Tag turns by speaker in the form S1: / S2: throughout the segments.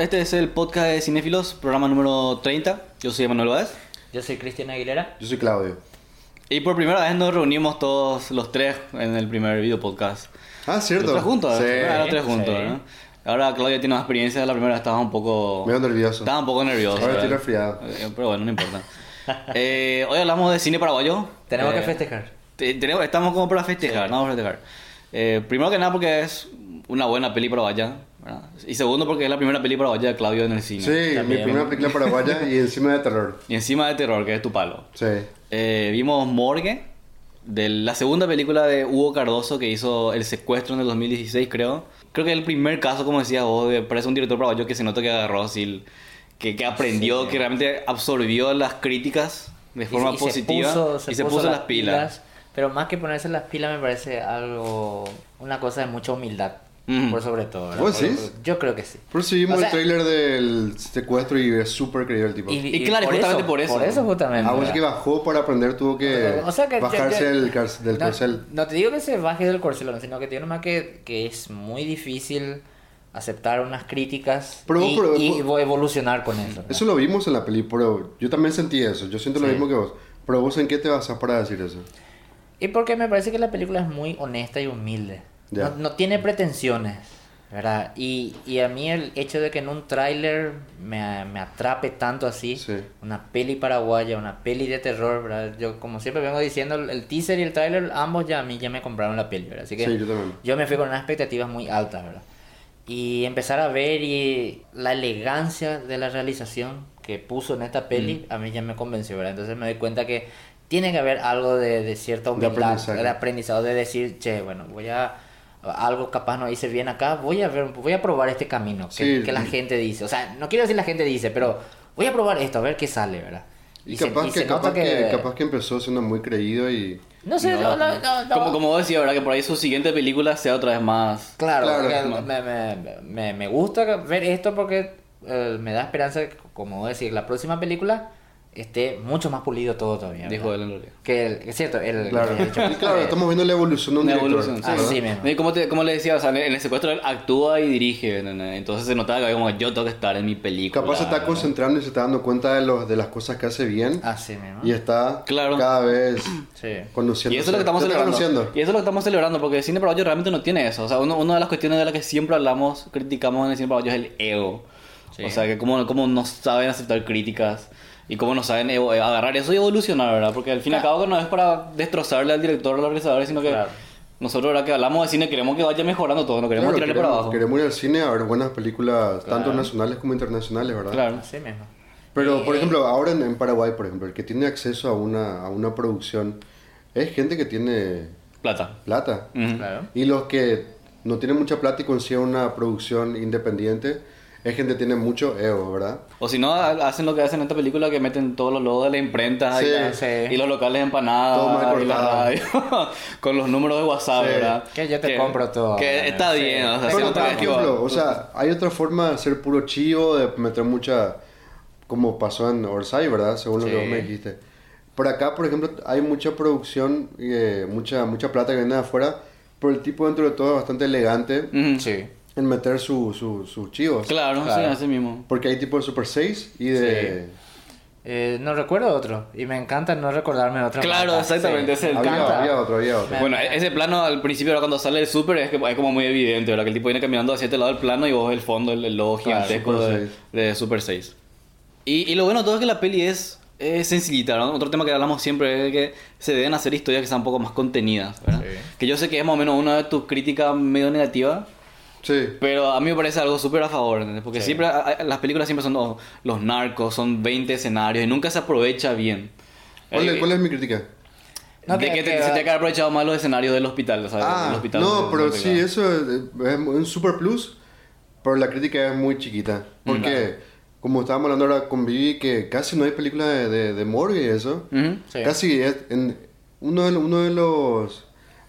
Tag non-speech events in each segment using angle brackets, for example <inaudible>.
S1: este es el podcast de Cinéfilos, programa número 30. Yo soy Manuel Báez.
S2: Yo soy Cristian Aguilera.
S3: Yo soy Claudio.
S1: Y por primera vez nos reunimos todos los tres en el primer video podcast.
S3: Ah, cierto.
S1: Los tres juntos,
S3: Sí.
S1: los tres juntos,
S2: Sí.
S1: ¿no? Ahora Claudia tiene más experiencia, la primera estaba un poco...
S3: Medio nervioso.
S1: Estaba un poco nervioso.
S3: Ahora estoy resfriado.
S1: Eh, Pero bueno, no importa. <laughs> Eh, hoy hablamos de cine paraguayo.
S2: Tenemos
S1: Eh,
S2: que festejar.
S1: te- tenemos, estamos como para festejar,
S2: Sí.
S1: no vamos a festejar. Eh, primero que nada porque es una buena peli paraguaya. ¿Verdad? Y segundo porque es la primera peli paraguaya de Claudio en el cine.
S3: Sí, mi
S2: También.
S3: primera película paraguaya y encima de terror. <laughs>
S1: Y encima de terror, que es tu palo.
S3: Sí.
S1: Eh, vimos Morgue, de la segunda película de Hugo Cardoso que hizo El secuestro en el 2016, creo. Creo que es el primer caso, como decías vos, de parece un director paraguayo que se nota que agarró así, que, que aprendió,
S2: Sí.
S1: que realmente absorbió las críticas de forma
S2: Y- y se
S1: positiva
S2: puso-
S1: y se puso, las pilas.
S2: Pero más que ponerse las pilas me parece algo, una cosa de mucha humildad.
S1: Ujú.
S2: Por sobre todo.
S3: ¿Vos
S2: Por-
S3: decís?
S2: Yo creo que sí.
S3: Por eso vimos
S2: O sea-
S3: el tráiler del secuestro y es súper creíble el tipo.
S1: Y claro, justamente por eso.
S2: Por eso justamente.
S3: Ah, vos
S2: ¿verdad?
S3: que bajó para aprender tuvo que,
S2: O sea que
S3: bajarse
S2: yo- yo-
S3: del, del
S2: no,
S3: corcel.
S2: No te digo que se baje del corcel, sino que tiene más que, que es muy difícil aceptar unas críticas
S3: Pero vos-
S2: y,
S3: pero-
S2: y
S3: vos-
S2: evolucionar con eso. ¿verdad?
S3: Eso lo vimos en la peli, pero yo también sentí eso. Yo siento lo
S2: Sí.
S3: mismo que vos. Pero vos en qué te basas para decir eso?
S2: Y porque me parece que la película es muy honesta y humilde. No, no tiene pretensiones, ¿verdad? Y, y a mí el hecho de que en un tráiler me, me atrape tanto así,
S3: Sí.
S2: una peli paraguaya, una peli de terror, ¿verdad? Yo como siempre vengo diciendo, el, teaser y el tráiler, ambos ya a mí ya me compraron la peli, ¿verdad? Así que
S3: Sí, yo
S2: me fui con unas expectativas muy altas, ¿verdad? Y empezar a ver y la elegancia de la realización que puso en esta peli,
S3: Mm.
S2: a mí ya me convenció, ¿verdad? Entonces me doy cuenta que tiene que haber algo de, de cierta
S3: De
S2: humildad,
S3: aprendizaje.
S2: de aprendizaje, de decir, che, bueno, voy a algo capaz no hice bien acá, voy a ver, voy a probar este camino que,
S3: Sí.
S2: que la gente dice. O sea, no quiero decir la gente dice, pero voy a probar esto, a ver qué sale, ¿verdad?
S3: Y,
S2: se-
S3: capaz,
S2: y
S3: que,
S2: se
S3: capaz,
S2: nota
S3: que, capaz que empezó siendo muy creído y...
S2: No sé, no, no, no, no.
S1: Como, como vos decías, ¿verdad? Que por ahí su siguiente película sea otra vez más...
S2: Claro,
S3: Claro.
S2: me, me, me, me gusta ver esto porque eh, me da esperanza, que, como decir, la próxima película esté mucho más pulido todo todavía.
S1: Dijo él en realidad.
S2: Que el, es cierto, el,
S3: Claro, estamos viendo la evolución de un
S1: Una
S3: director.
S1: evolución, sí,
S2: Ah,
S1: ¿verdad?
S2: sí mismo.
S1: Y como, te- como le decía, o sea, en el secuestro él actúa y dirige, ¿no? entonces se notaba que como yo tengo que estar en mi película.
S3: Capaz se está
S1: ¿no?
S3: concentrando y se está dando cuenta de, los, de las cosas que hace bien
S2: Así mismo.
S3: y está
S1: Claro.
S3: cada vez
S2: Sí.
S3: conociendo.
S1: Y eso es lo que estamos celebrando.
S3: Conociendo.
S1: Y eso es lo que estamos celebrando, porque el cine paraguayo realmente no tiene eso. O sea, uno- una de las cuestiones de las que siempre hablamos, criticamos en el cine paraguayo es el ego.
S2: Sí.
S1: O sea, que cómo, cómo no saben aceptar críticas y cómo no saben eh, agarrar eso y evolucionar, ¿verdad? Porque al fin y al cabo no es para destrozarle al director o al realizador, sino que
S2: Claro.
S1: nosotros, ahora que hablamos de cine, queremos que vaya mejorando todo, no queremos
S3: Claro,
S1: tirarle
S3: queremos,
S1: para abajo.
S3: queremos ir al cine a ver buenas películas, tanto
S1: Claro.
S3: nacionales como internacionales, ¿verdad?
S1: Claro.
S2: Así mismo.
S3: Pero, por ejemplo, ahora en, en Paraguay, por ejemplo, el que tiene acceso a una, a una producción es gente que tiene
S1: Plata.
S3: plata.
S1: Ujú.
S2: Claro.
S3: Y los que no tienen mucha plata y consiguen una producción independiente es gente que tiene mucho ego, ¿verdad?
S1: O si no, ha- hacen lo que hacen en esta película, que meten todos los logos de la imprenta
S3: Sí,
S1: y, la-
S2: sí.
S1: y los locales
S3: Todo
S1: empanadas
S3: mal
S1: y la radio, <laughs> con los números de WhatsApp,
S3: Sí.
S1: ¿verdad?
S2: Que yo te compro todo,
S1: Que está
S2: Sí.
S1: bien, o sea,
S2: Pero
S3: por
S1: que
S3: ejemplo, o sea, hay otra forma de hacer puro chivo, de meter mucha, como pasó en Orsay, ¿verdad? Según lo que vos me dijiste. Por acá, por ejemplo, hay mucha producción, eh, mucha, mucha plata que viene de afuera, pero el tipo dentro de todo es bastante elegante
S1: Ujú.
S2: Sí.
S3: En meter su- su- sus chivos.
S1: Claro,
S2: Claro.
S1: sí, así mismo.
S3: Porque hay tipo de Super 6 y de...
S2: Eh, no recuerdo otro. Y me encanta no recordarme otro.
S1: Claro, exactamente, ese es el
S3: Había, había otro, había otro.
S1: Bueno, ese plano al principio, ahora cuando sale el súper, es, que- es como muy evidente, ¿verdad? Que el tipo viene caminando hacia este lado del plano y vos ves el fondo, el, el logo
S2: Claro,
S1: gigantesco
S3: Super
S1: de,
S3: 6.
S1: de Super 6. Y, y lo bueno de todo es que la peli es, es sencillita, ¿no? Otro tema que hablamos siempre es que se deben hacer historias que sean un poco más contenidas, ¿verdad?
S2: Sí.
S1: Que yo sé que es más o menos una de tus críticas medio negativas,
S3: Sí.
S1: pero a mí me parece algo súper a favor, ¿entendés? Porque
S2: Sí.
S1: siempre, a- a- las películas siempre son oh, los narcos, son 20 escenarios y nunca se aprovecha bien.
S3: ¿Cuál, es-
S1: Eh,
S3: cuál es mi crítica?
S2: No,
S1: de
S2: que-
S1: que, te- se te ha aprovechado más los escenarios del hospital, del
S3: Ah,
S1: hospital
S3: no,
S1: de-
S3: pero
S1: de-
S3: sí, eso es, es un super plus, pero la crítica es muy chiquita. Porque, como estábamos hablando ahora con Vivi, que casi no hay películas de, de, de morgue y eso.
S2: Sí.
S3: Casi es, en, uno, de, uno de los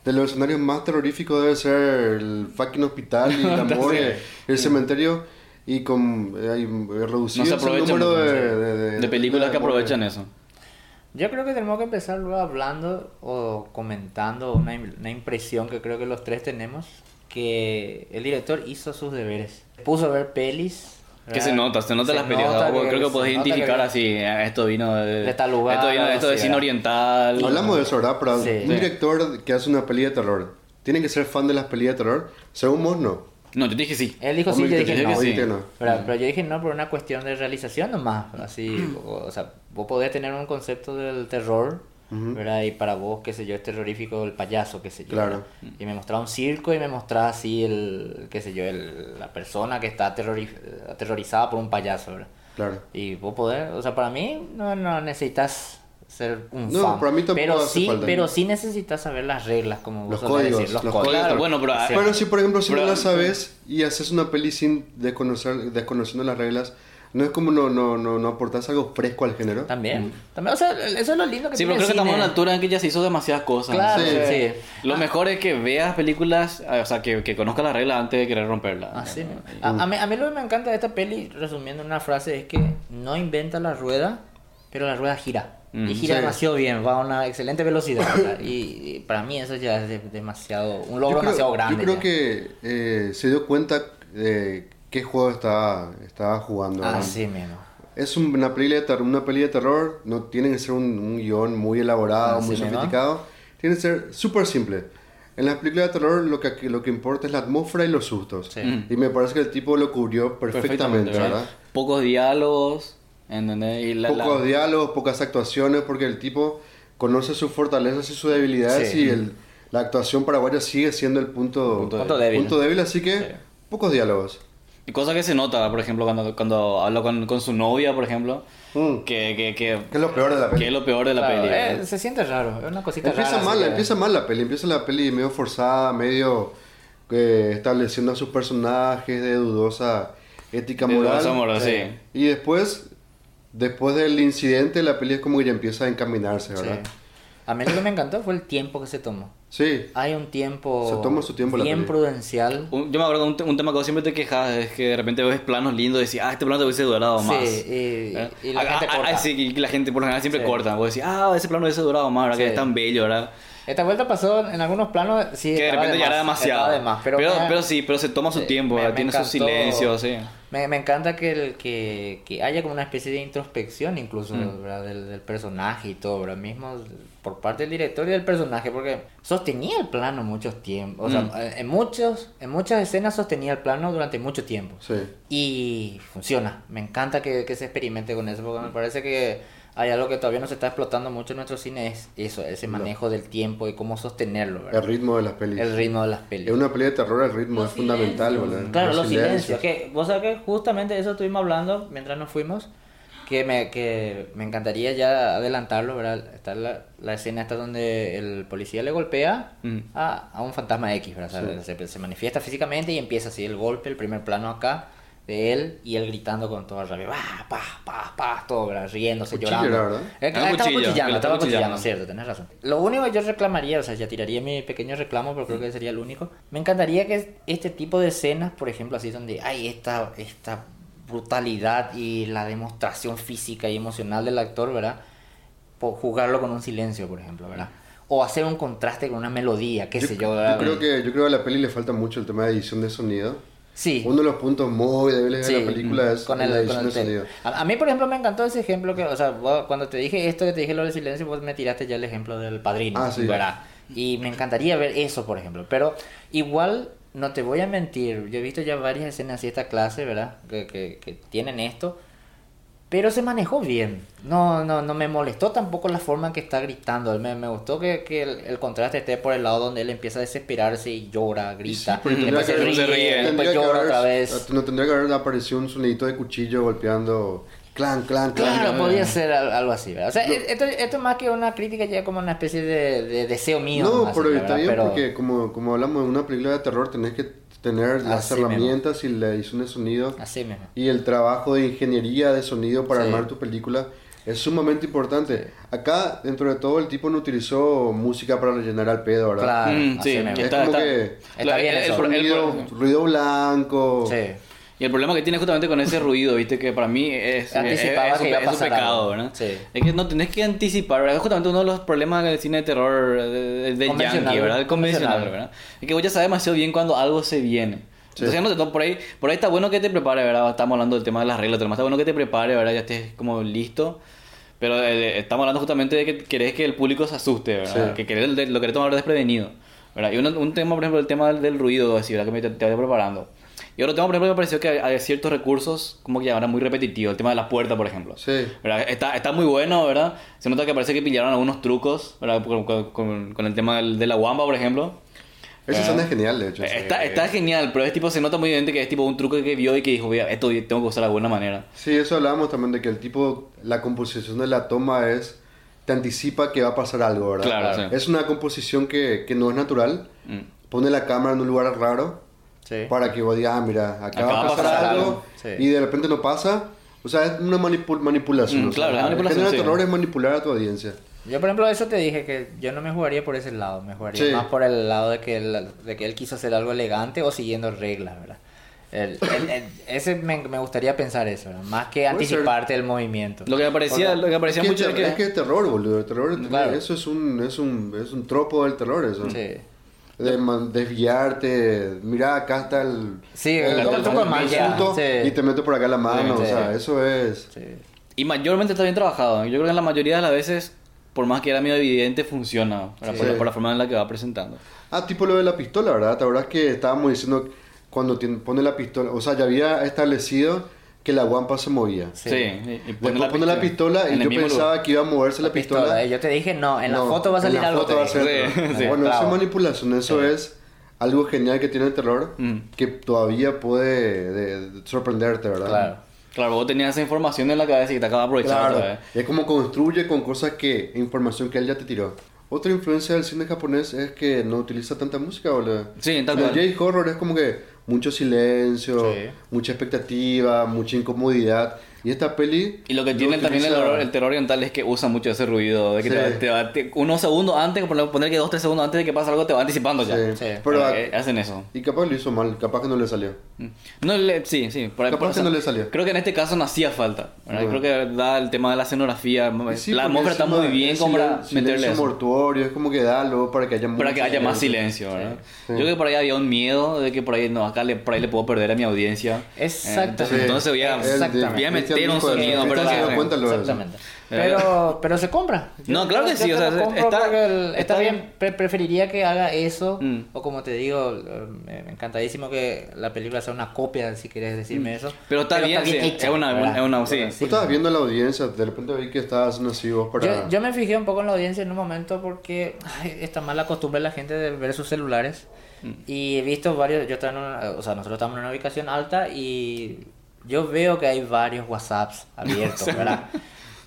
S3: de los escenarios más terroríficos debe ser el fucking hospital y la <laughs> morgue, el cementerio. Y con eh, hay reducido
S1: No se
S3: el
S1: aprovechan
S3: número de, de, de-
S1: de películas
S3: de
S1: que
S3: morgue.
S1: aprovechan eso.
S2: Yo creo que tenemos que empezar luego hablando o comentando una, una impresión que creo que los tres tenemos, que el director hizo sus deberes. Puso a ver pelis,
S1: Que se nota, se nota
S2: Se
S1: las películas.
S2: nota que-
S1: creo que
S2: nota
S1: identificar
S2: que-
S1: así, eh, esto vino de,
S2: De tal lugar,
S1: Esto vino esto de cine oriental.
S3: Hablamos de eso, ¿verdad? Pero
S2: Sí.
S3: un director que hace una peli de terror, ¿tiene que ser fan de las pelis de terror? Según vos, no.
S1: No, yo te dije sí.
S2: Él dijo sí, yo dije
S1: que
S2: no.
S1: sí.
S2: Pero, pero yo dije no por una cuestión de realización nomás, así, o, o sea, vos podés tener un concepto del terror, ¿verdad? Y para vos, qué sé yo, es terrorífico el payaso, qué sé yo.
S3: Claro.
S2: ¿verdad? Y me mostraba un circo y me mostraba así el, qué sé yo, el, la persona que está aterrori- aterrorizada por un payaso, ¿verdad?
S3: Claro.
S2: Y vos podés, o sea, para mí no, no necesitas ser un
S3: No,
S2: fan.
S3: para mí tampoco
S2: pero
S3: hace
S2: sí,
S3: falta.
S2: pero sí necesitas saber las reglas, como vos
S3: Los códigos,
S2: decir, los,
S3: los
S2: códigos.
S1: Claro, bueno, pero...
S2: Sí.
S3: Pero si, por ejemplo, si
S1: Pero-
S3: no la <laughs> sabes y haces una peli sin desconocer, desconociendo las reglas, no es como no, no, no, no aportas algo fresco al género.
S2: También, también, o sea, eso es lo lindo que
S1: Sí, pero creo que estamos en una altura en que ya se hizo demasiadas cosas.
S2: Claro,
S3: Sí.
S2: sí.
S1: Lo mejor es que veas películas, eh, o sea, que, que conozcas las reglas antes de querer romperlas.
S2: Así
S1: ¿no?
S2: mismo. a, a mí, a mí lo que me encanta de esta peli, resumiendo en una frase, es que no inventa la rueda, pero la rueda gira.
S1: Mm,
S2: y gira
S3: sí.
S2: demasiado bien, va a una excelente velocidad. <coughs> y, y para mí eso ya es de- demasiado, un logro
S3: creo,
S2: demasiado grande.
S3: Yo creo
S2: ya.
S3: que eh, se dio cuenta de qué juego estaba, estaba jugando.
S2: Así mismo.
S3: Es un- una, peli de ter- una peli de terror, no tiene que ser un, un guion muy elaborado,
S2: Así
S3: muy
S2: mismo.
S3: sofisticado, tiene que ser súper simple. En las películas de terror lo que, lo que importa es la atmósfera y los sustos.
S2: Sí.
S1: Mm.
S3: Y me parece que el tipo lo cubrió perfectamente, ¿verdad?
S1: Pocos diálogos, ¿entendés? Y la- la-
S3: Pocos diálogos, pocas actuaciones, porque el tipo conoce sus fortalezas y sus debilidades
S2: Sí.
S3: y el, la actuación paraguaya sigue siendo el punto,
S1: Punto
S2: Punto débil.
S3: punto débil, así que
S2: Sí.
S3: pocos diálogos.
S1: Y cosa que se nota, por ejemplo, cuando, cuando habla con, con su novia, por ejemplo,
S3: Mm.
S1: que, que, que,
S3: Que es lo peor de la
S1: que
S3: peli.
S1: es lo peor de la
S2: Claro,
S1: peli.
S2: eh,
S1: ¿verdad?
S2: se siente raro, es una cosita
S3: Empieza
S2: rara.
S3: mal,
S2: que-
S3: empieza mal la peli, empieza la peli medio forzada, medio eh, estableciendo a sus personajes de dudosa ética
S1: De
S3: moral.
S1: dudosa moral, sí.
S3: Y después, después del incidente, la peli es como que ya empieza a encaminarse,
S2: Sí. A mí lo que me encantó fue el tiempo que se tomó.
S3: Sí.
S2: Hay un tiempo,
S3: Se toma su tiempo la
S2: bien
S3: peli.
S2: prudencial.
S1: Un- yo me acuerdo de un, un tema que vos siempre te quejas, es que de repente ves planos lindos y decís, ah, este plano te hubiese durado
S2: Sí,
S1: más.
S2: y-
S1: ¿Eh?
S2: y la
S1: Ah,
S2: gente
S1: ah,
S2: corta.
S1: ah, sí, y la gente por lo general siempre
S2: Sí.
S1: corta. Vos decís, ah, ese plano hubiese durado más, ¿verdad? Que
S2: Sí.
S1: es tan bello, ¿verdad?
S2: Esta vuelta pasó en algunos planos, sí,
S1: que de repente ya era demasiado.
S2: de más, pero,
S1: pero,
S2: me-
S1: pero sí, pero se toma su
S2: Sí,
S1: tiempo,
S2: me- me
S1: tiene su
S2: encantó.
S1: silencio, sí.
S2: Me, me encanta que, el, que, que haya como una especie de introspección incluso
S1: Mm.
S2: ¿verdad? Del, del personaje y todo, ¿verdad? Mismo por parte del director y del personaje, porque sostenía el plano muchos tiempos, o
S1: Mm.
S2: sea, en, muchos, en muchas escenas sostenía el plano durante mucho tiempo.
S3: Sí.
S2: Y funciona, me encanta que, que se experimente con eso, porque me parece que hay algo que todavía no se está explotando mucho en nuestro cine, es eso, ese manejo del tiempo y cómo sostenerlo,
S3: El
S2: ¿verdad?
S3: ritmo de las pelis.
S2: El ritmo de las
S3: En
S2: películas.
S3: una peli de terror el ritmo
S4: Los
S3: es fundamental,
S4: silencios.
S3: ¿verdad?
S2: Claro, los silencios. Que, vos sabés que justamente eso estuvimos hablando mientras nos fuimos. Que me, que me encantaría ya adelantarlo, ¿verdad? Está la, la escena esta donde el policía le golpea
S1: Mm.
S2: a, a un fantasma X, ¿verdad? O sea, se, se manifiesta físicamente y empieza así el golpe, el primer plano acá de él y él gritando con toda rabia, ¡Bah, pa, pa, pa, todo, ¿verdad? riéndose,
S3: Cuchillo
S2: llorando.
S3: era, ¿verdad?
S2: Eh, estaba cuchillando,
S1: estaba
S2: cuchillando, cierto, tenés razón. Lo único que yo reclamaría, o sea, ya tiraría mi pequeño reclamo, pero creo que sería el único. Me encantaría que este tipo de escenas, por ejemplo, así donde hay esta, esta brutalidad y la demostración física y emocional del actor, ¿verdad? Por jugarlo con un silencio, por ejemplo, ¿verdad? O hacer un contraste con una melodía, qué sé yo, ¿verdad?
S3: Yo creo que yo creo que a la peli le falta mucho el tema de edición de sonido.
S2: Sí.
S3: Uno de los puntos muy débiles
S2: Sí,
S3: de la película es
S2: con
S3: la
S2: el,
S3: edición
S2: con el
S3: de sonido.
S2: A, a mí, por ejemplo, me encantó ese ejemplo que, o sea, vos- cuando te dije esto que te dije lo del silencio, vos me tiraste ya el ejemplo del padrino,
S3: Ah, sí.
S2: ¿verdad? Y me encantaría ver eso, por ejemplo. Pero igual, no te voy a mentir, yo he visto ya varias escenas así de esta clase, ¿verdad? Que, que, que tienen esto. Pero se manejó bien. No, no, no me molestó tampoco la forma en que está gritando. Me, me gustó que, que el, el contraste esté por el lado donde él empieza a desesperarse y llora, grita.
S3: pero
S2: después se ríe,
S1: que- se ríe.
S2: después llora
S3: haber-
S2: otra vez.
S3: No tendría que haber aparecido un sonidito de cuchillo golpeando clan, clan, clan.
S2: Claro, podría ser al- algo así, ¿verdad? O sea, esto, esto es más que una crítica ya como una especie de, de deseo mío.
S3: No,
S2: nomás,
S3: pero está bien
S2: Pero-
S3: porque como, como hablamos de una película de terror tenés que tener las
S2: Así mismo.
S3: herramientas y la edición de sonido
S2: Así mismo.
S3: y el trabajo de ingeniería de sonido para
S2: Sí.
S3: armar tu película es sumamente importante. Acá, dentro de todo, el tipo no utilizó música para rellenar al pedo, ¿verdad?
S2: Claro,
S1: Mm,
S2: así
S1: sí,
S2: mismo.
S3: Es
S1: está,
S3: como
S1: está-
S3: que-
S2: Está bien
S1: el-
S2: eso.
S1: el-
S3: ruido blanco.
S2: Sí.
S1: Y el problema que tiene justamente con ese ruido, viste, que para mí es,
S2: Anticipaba
S1: es, es
S2: que
S1: es un pecado,
S2: algo.
S1: ¿verdad?
S2: Sí.
S1: Es que no tenés que anticipar, ¿verdad? Es justamente uno de los problemas del cine de terror de, de- yankee, ¿verdad? El convencional. ¿verdad? Es que vos ya sabes demasiado bien cuando algo se viene. Entonces, ya no te por ahí, por ahí está bueno que te prepare, ¿verdad? Estamos hablando del tema de las reglas, pero está bueno que te prepare, ¿verdad? Ya estés como listo. Pero eh, estamos hablando justamente de que querés que el público se asuste, ¿verdad?
S3: Sí.
S1: Que querés, lo querés tomar desprevenido, ¿verdad? Y un, un tema, por ejemplo, el tema del, del ruido, así, ¿verdad? Que me, te, te vaya preparando. Y otro tema, por ejemplo, me pareció que hay, ciertos recursos como que ya eran muy repetitivos. El tema de las puertas, por ejemplo.
S3: Sí.
S1: ¿verdad? Está, está muy bueno, ¿verdad? Se nota que parece que pillaron algunos trucos, ¿verdad? Con, con- con- el tema del- de la guamba, por ejemplo.
S3: Esa
S1: Ah.
S3: escena es genial, de hecho.
S1: Está, está genial, pero es tipo, se nota muy evidente que es tipo un truco que vio y que dijo, "Voy a- esto tengo que usar de alguna manera.
S3: Sí, eso hablábamos también de que el tipo, la composición de la toma es, te anticipa que va a pasar algo, ¿verdad?
S1: Claro, sí.
S3: Es una composición que, que no es natural.
S1: Mm.
S3: Pone la cámara en un lugar raro
S2: Sí.
S3: para que vos digas, ah, mira, acá, va a pasar, algo,
S1: algo.
S2: Sí.
S3: y de repente no pasa. O sea, es una manipul- manipulación.
S1: Mm,
S3: o sea,
S1: claro, manipulación,
S3: El
S1: sí.
S3: terror es manipular a tu audiencia.
S2: Yo, por ejemplo, eso te dije que yo no me jugaría por ese lado, me jugaría
S3: Sí.
S2: más por el lado de que, él, de que él quiso hacer algo elegante o siguiendo reglas, ¿verdad? El- el- el- ese me, me gustaría pensar eso, ¿verdad? más que anticiparte del movimiento.
S1: Lo que me parecía,
S2: Porque-
S1: lo que me
S3: Es
S1: parecía
S3: que,
S1: mucho
S3: es,
S1: que...
S3: es que es terror, boludo. El terror,
S2: Claro.
S3: eso es un, es, un, es un tropo del terror, eso.
S2: Sí.
S3: De desviarte, mira, acá está el...
S2: Sí,
S3: el,
S2: el- el truco de magia,
S3: asunto,
S2: sí.
S3: Y te meto por acá la mano,
S2: Sí.
S3: o sea, eso es...
S1: Y mayormente está bien trabajado. Yo creo que en la mayoría de las veces, por más que era medio evidente, funciona. por la forma en la que va presentando.
S3: Ah, tipo lo de la pistola, ¿verdad? ¿Te acuerdas que estábamos diciendo cuando tiene- pone la pistola? O sea, ya había establecido que la guampa se movía.
S1: Sí.
S2: Sí.
S1: y- y
S3: Después pone la pistola
S1: en
S3: y
S1: el
S3: yo pensaba
S1: lugar.
S3: que iba a moverse la, pistola.
S2: Eh, Yo te dije, no, en la
S3: No,
S2: foto va a
S3: en
S2: salir
S3: la
S2: algo.
S3: foto va a ser-
S1: Sí, sí.
S3: Bueno, esa
S2: Bravo.
S3: manipulación, eso es algo genial que tiene el terror,
S1: Mm.
S3: que todavía puede de- de sorprenderte, ¿verdad?
S2: Claro.
S1: Claro, vos tenías esa información en la cabeza y te acabas de aprovechar
S3: Claro, es como construye con cosas que, información que él ya te tiró. Otra influencia del cine japonés es que no utiliza tanta música, boludo.
S1: Sí, tal
S3: el
S1: cual.
S3: J-horror es como que mucho silencio,
S2: Sí.
S3: mucha expectativa, mucha incomodidad. Y esta peli...
S1: Y lo que tiene también el, horror- el terror oriental es que usa mucho ese ruido. De que
S3: Sí.
S1: te, te va- te- unos segundos antes, poner, poner que dos, tres segundos antes de que pase algo, te va anticipando ya.
S3: Sí,
S2: Sí.
S3: Pero,
S1: Eh, hacen eso.
S3: y capaz lo hizo mal, capaz que no le salió.
S1: Mm. No le, sí, sí. Por ahí-
S3: Capaz
S1: por-
S3: que no le salió.
S1: Creo que en este caso no hacía falta.
S3: Bueno.
S1: Creo que da el tema de la escenografía. La atmósfera está muy bien
S3: es
S1: como para meterle eso.
S3: mortuorio, es como que da luego para que haya
S1: Para que haya más silencio. Yo creo que por ahí había un miedo de que por ahí no, acá le, por ahí le puedo perder a mi audiencia.
S2: Exactamente.
S1: Eh,
S3: Sí.
S1: Entonces voy a, voy a meter
S3: Cristian
S1: un sonido, pero
S3: se dio
S1: la-
S3: cuenta lo de eso.
S2: Exactamente. Pero, pero se compra.
S1: No, claro que
S2: yo
S1: sí, o sea, está-
S2: el- está,
S1: está
S2: bien.
S1: bien.
S2: Pre- preferiría que haga eso.
S1: Mm.
S2: O como te digo, eh, encantadísimo que la película sea una copia, si quieres decirme eso.
S1: Mm. Pero está bien, sí, es una- es una- sí.
S3: Vos estabas viendo la audiencia, de repente vi que estabas haciendo así vos para...
S2: Yo, yo me fijé un poco en la audiencia en un momento porque ay, está mala costumbre la gente de ver sus celulares.
S1: Mm.
S2: Y he visto varios, yo estaba en una- o sea, nosotros estamos en una ubicación alta y yo veo que hay varios WhatsApps abiertos, <laughs> ¿verdad?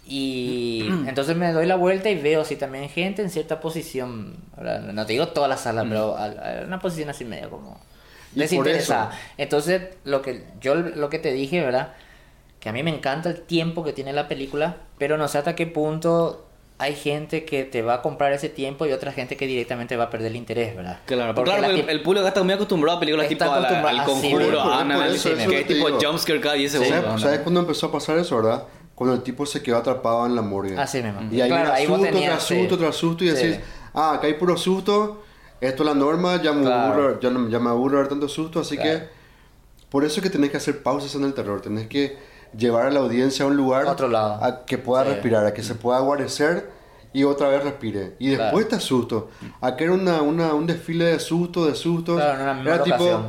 S2: Y <clears throat> entonces me doy la vuelta y veo así también gente en cierta posición, ¿verdad? no te digo toda la sala, pero a- a una posición así medio como desinteresada. Entonces, lo que yo lo que te dije, ¿verdad? Que a mí me encanta el tiempo que tiene la película, pero no sé hasta qué punto hay gente que te va a comprar ese tiempo y otra gente que directamente va a perder el interés, ¿verdad?
S1: Claro,
S2: Porque
S1: claro,
S2: la
S1: el, el público está muy acostumbrado a películas tipo a la-
S2: acostumbrado
S1: al
S2: así
S1: conjuro,
S2: mismo.
S1: a
S3: Por
S1: Annabelle,
S3: eso, eso
S1: que tipo jumpscare cada 10
S2: Sí.
S1: segundos.
S3: ¿Sabes. ¿Sabes cuándo empezó a pasar eso, verdad? Cuando el tipo se quedó atrapado en la morgue.
S2: Así mismo.
S3: Y ahí
S2: Claro, ahí
S3: susto
S2: tenías,
S3: tras
S2: sí.
S3: susto tras susto y
S2: Sí.
S3: decís, ah, acá hay puro susto, esto es la norma, ya me,
S2: Claro.
S3: aburro, ya, ya me aburro ver tanto susto, así
S2: Claro.
S3: que por eso es que tenés que hacer pausas en el terror, tenés que llevar a la audiencia a un lugar
S2: Otro lado.
S3: a que pueda
S2: Sí.
S3: respirar, a que se pueda guarecer y otra vez respire. Y después
S2: Claro.
S3: te asusto. Acá era una, una- un desfile de susto, de sustos.
S2: Claro, en una
S3: era tipo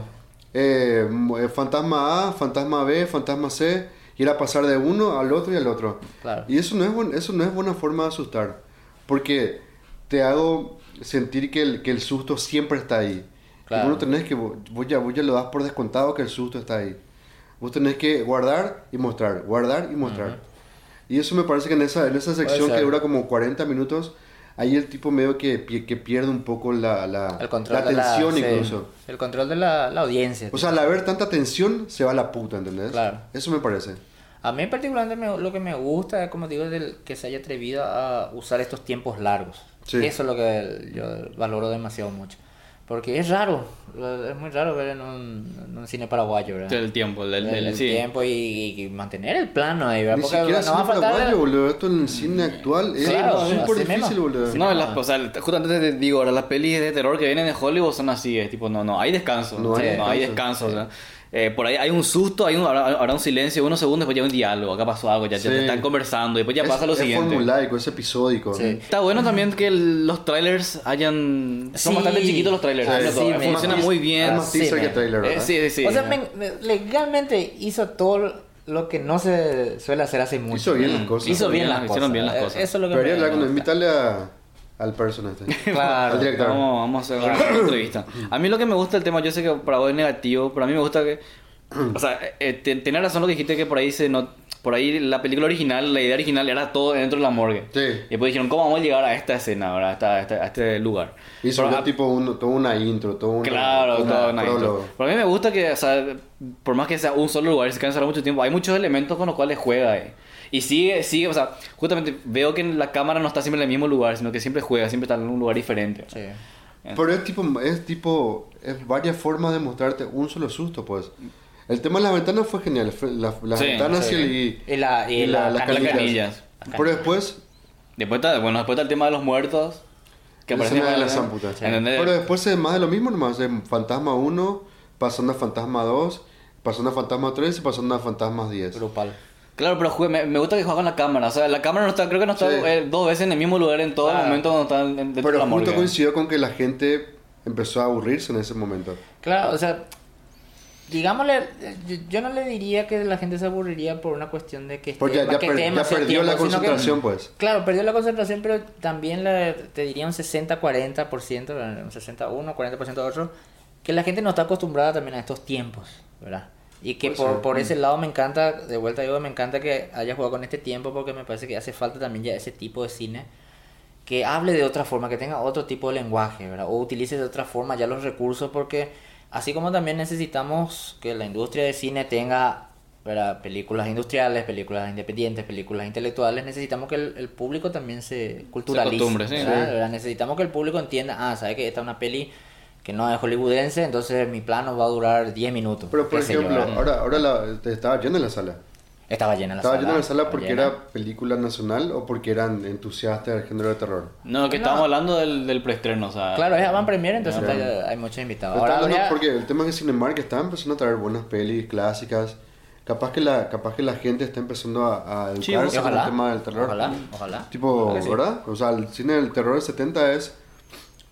S3: eh, eh, fantasma A, fantasma B, fantasma C, y era pasar de uno al otro y al otro.
S2: Claro.
S3: Y eso no, es buen- eso no es buena forma de asustar, porque te hago sentir que el, que el susto siempre está ahí.
S2: Claro.
S3: Y vos no tenés que, vos ya, vos ya lo das por descontado que el susto está ahí. Vos tenés que guardar y mostrar, guardar y mostrar. Y eso me parece que en esa, en esa sección que dura como 40 minutos, ahí el tipo medio que, que pierde un poco la, la,
S2: El control
S3: la
S2: de
S3: tensión
S2: sí,
S3: incluso.
S2: el control de la, la audiencia.
S3: O sea, al haber tanta tensión, se va a la puta, ¿entendés?
S2: Claro.
S3: Eso me parece.
S2: A mí particularmente me- lo que me gusta es, como digo, del que se haya atrevido a usar estos tiempos largos.
S3: Sí.
S2: Eso es lo que yo valoro demasiado mucho. Porque es raro, es muy raro ver en un, en un cine paraguayo, ¿verdad?
S1: El tiempo, el, el-
S2: el,
S1: el- sí.
S2: tiempo y, y mantener el plano ahí, ¿verdad?
S3: Ni
S2: Porque
S3: siquiera
S2: no va a
S3: cine
S2: faltar...
S3: paraguayo, boludo. Esto en el cine actual es
S2: Claro,
S3: súper
S2: así
S3: difícil,
S2: mismo.
S3: boludo.
S1: No, las, o sea, justamente te digo, ahora las pelis de terror que vienen de Hollywood son así, es tipo, no, no, hay descanso.
S3: No
S1: Sí,
S3: hay
S1: no hay
S3: descanso.
S1: descanso. o sea, eh, por ahí hay un susto, hay un, habrá, habrá un silencio, unos segundos, después ya hay un diálogo, acá pasó algo, ya, ya
S3: Sí.
S1: están conversando, después ya
S3: Es-
S1: pasa lo
S3: es
S1: siguiente.
S3: formulaico, es episódico.
S2: Sí.
S1: Está bueno también que el- los trailers hayan... Son
S2: Sí.
S1: bastante chiquitos los trailers.
S2: Sí,
S1: ¿no?
S2: sí,
S1: Funciona muy bien.
S3: Es más
S2: Sí,
S3: teaser que trailer,
S1: Eh, sí, sí.
S2: O sea, me- me- legalmente hizo todo lo que no se suele hacer hace mucho.
S3: Hizo bien las cosas.
S2: Hizo bien las
S1: Hicieron
S2: cosas.
S1: bien las cosas.
S2: Eso es lo que
S3: Debería
S2: me- me gusta.
S3: invitarle a, al person este. <laughs>
S2: Claro.
S3: Al director.
S1: Vamos, vamos a hacer una <coughs> entrevista. A mí lo que me gusta del tema, yo sé que para vos es negativo, pero a mí me gusta que... O sea, eh, te- tenés razón lo que dijiste que por ahí se no, por ahí la película original, la idea original era todo dentro de la morgue.
S3: Sí.
S1: Y después dijeron, ¿cómo vamos a llegar a esta escena, ahora, a, esta- a este, lugar?
S3: Hizo
S1: Pero,
S3: ya
S1: ah,
S3: tipo un, toda una intro, todo una,
S1: Claro,
S3: una
S1: todo una intro. Pero a mí me gusta que, o sea, por más que sea un solo lugar y se cansa mucho tiempo, hay muchos elementos con los cuales juega. ahí. Y sigue, sigue, o sea, justamente veo que la cámara no está siempre en el mismo lugar, sino que siempre juega, siempre está en un lugar diferente.
S2: Sí.
S3: Pero es tipo, es tipo, es varias formas de mostrarte un solo susto, pues. El tema de las ventanas fue genial. fue la- las
S1: Sí,
S3: ventanas
S2: sí.
S3: y, el- y-
S2: Y la- y
S3: y
S2: la-
S3: las
S2: las
S3: canillas.
S1: canillas.
S3: Pero después,
S1: Después está, bueno, después está el tema de los muertos. Que aparece
S3: de
S1: más-
S3: la zamputa.
S1: ¿entendés?
S3: pero después es más de lo mismo, nomás. De Fantasma 1, pasando a Fantasma 2, pasando a Fantasma 3 y pasando a Fantasma 10.
S2: Grupal.
S1: Claro, pero juega- me, me gusta que juega con la cámara. O sea, la cámara no está, creo que no está
S3: Sí.
S1: eh, dos veces en el mismo lugar en todo
S2: Claro.
S1: momento cuando está en- dentro de
S3: Pero
S1: la
S3: justo
S1: morgue.
S3: coincidió con que la gente empezó a aburrirse en ese momento.
S2: Claro, o sea, digámosle, yo, yo no le diría que la gente se aburriría por una cuestión de que esté,
S3: ya, ya
S2: que
S3: per-
S2: esté
S3: ya
S2: demasiado
S3: perdió la
S2: tiempo, que-
S3: concentración, pues.
S2: Claro, perdió la concentración, pero también la- te diría un 60-40%, ¿verdad? un 61, 40% otro, que la gente no está acostumbrada también a estos tiempos, ¿verdad? Y que
S3: Puede
S2: por, por ese lado me encanta, de vuelta digo, me encanta que haya jugado con este tiempo porque me parece que hace falta también ya ese tipo de cine que hable de otra forma, que tenga otro tipo de lenguaje, ¿verdad? O utilice de otra forma ya los recursos porque así como también necesitamos que la industria de cine tenga ¿verdad? películas industriales, películas independientes, películas intelectuales, necesitamos que el, el público también se culturalice.
S1: acostumbre, sí.
S2: ¿verdad?
S3: Sí.
S2: ¿verdad? Necesitamos que el público entienda, ah, sabe que esta es una peli que no es hollywoodense, entonces mi plano va a durar 10 minutos.
S3: Pero por
S2: yo,
S3: ejemplo, ahora, ahora la, te estaba llena la sala.
S2: Estaba llena la
S3: Estaba
S2: sala.
S3: llena la sala
S2: estaba
S3: porque
S2: llena.
S3: era película nacional o porque eran entusiastas del género de terror.
S1: No, que
S2: No.
S1: estábamos hablando del, del preestreno, o sea...
S2: Claro, es avant premier, entonces
S3: Sí.
S2: hay, hay muchos invitados. Ahora
S3: estaba hablando
S2: habría-
S3: porque el tema es que Cinemark está empezando a traer buenas pelis clásicas. Capaz que la, capaz que la gente está empezando a, a
S1: Sí,
S3: educarse con el
S2: ojalá,
S3: tema del terror.
S2: ojalá, ojalá.
S3: Tipo,
S2: Ojalá sí.
S3: ¿verdad? O sea, el cine del terror del 70 es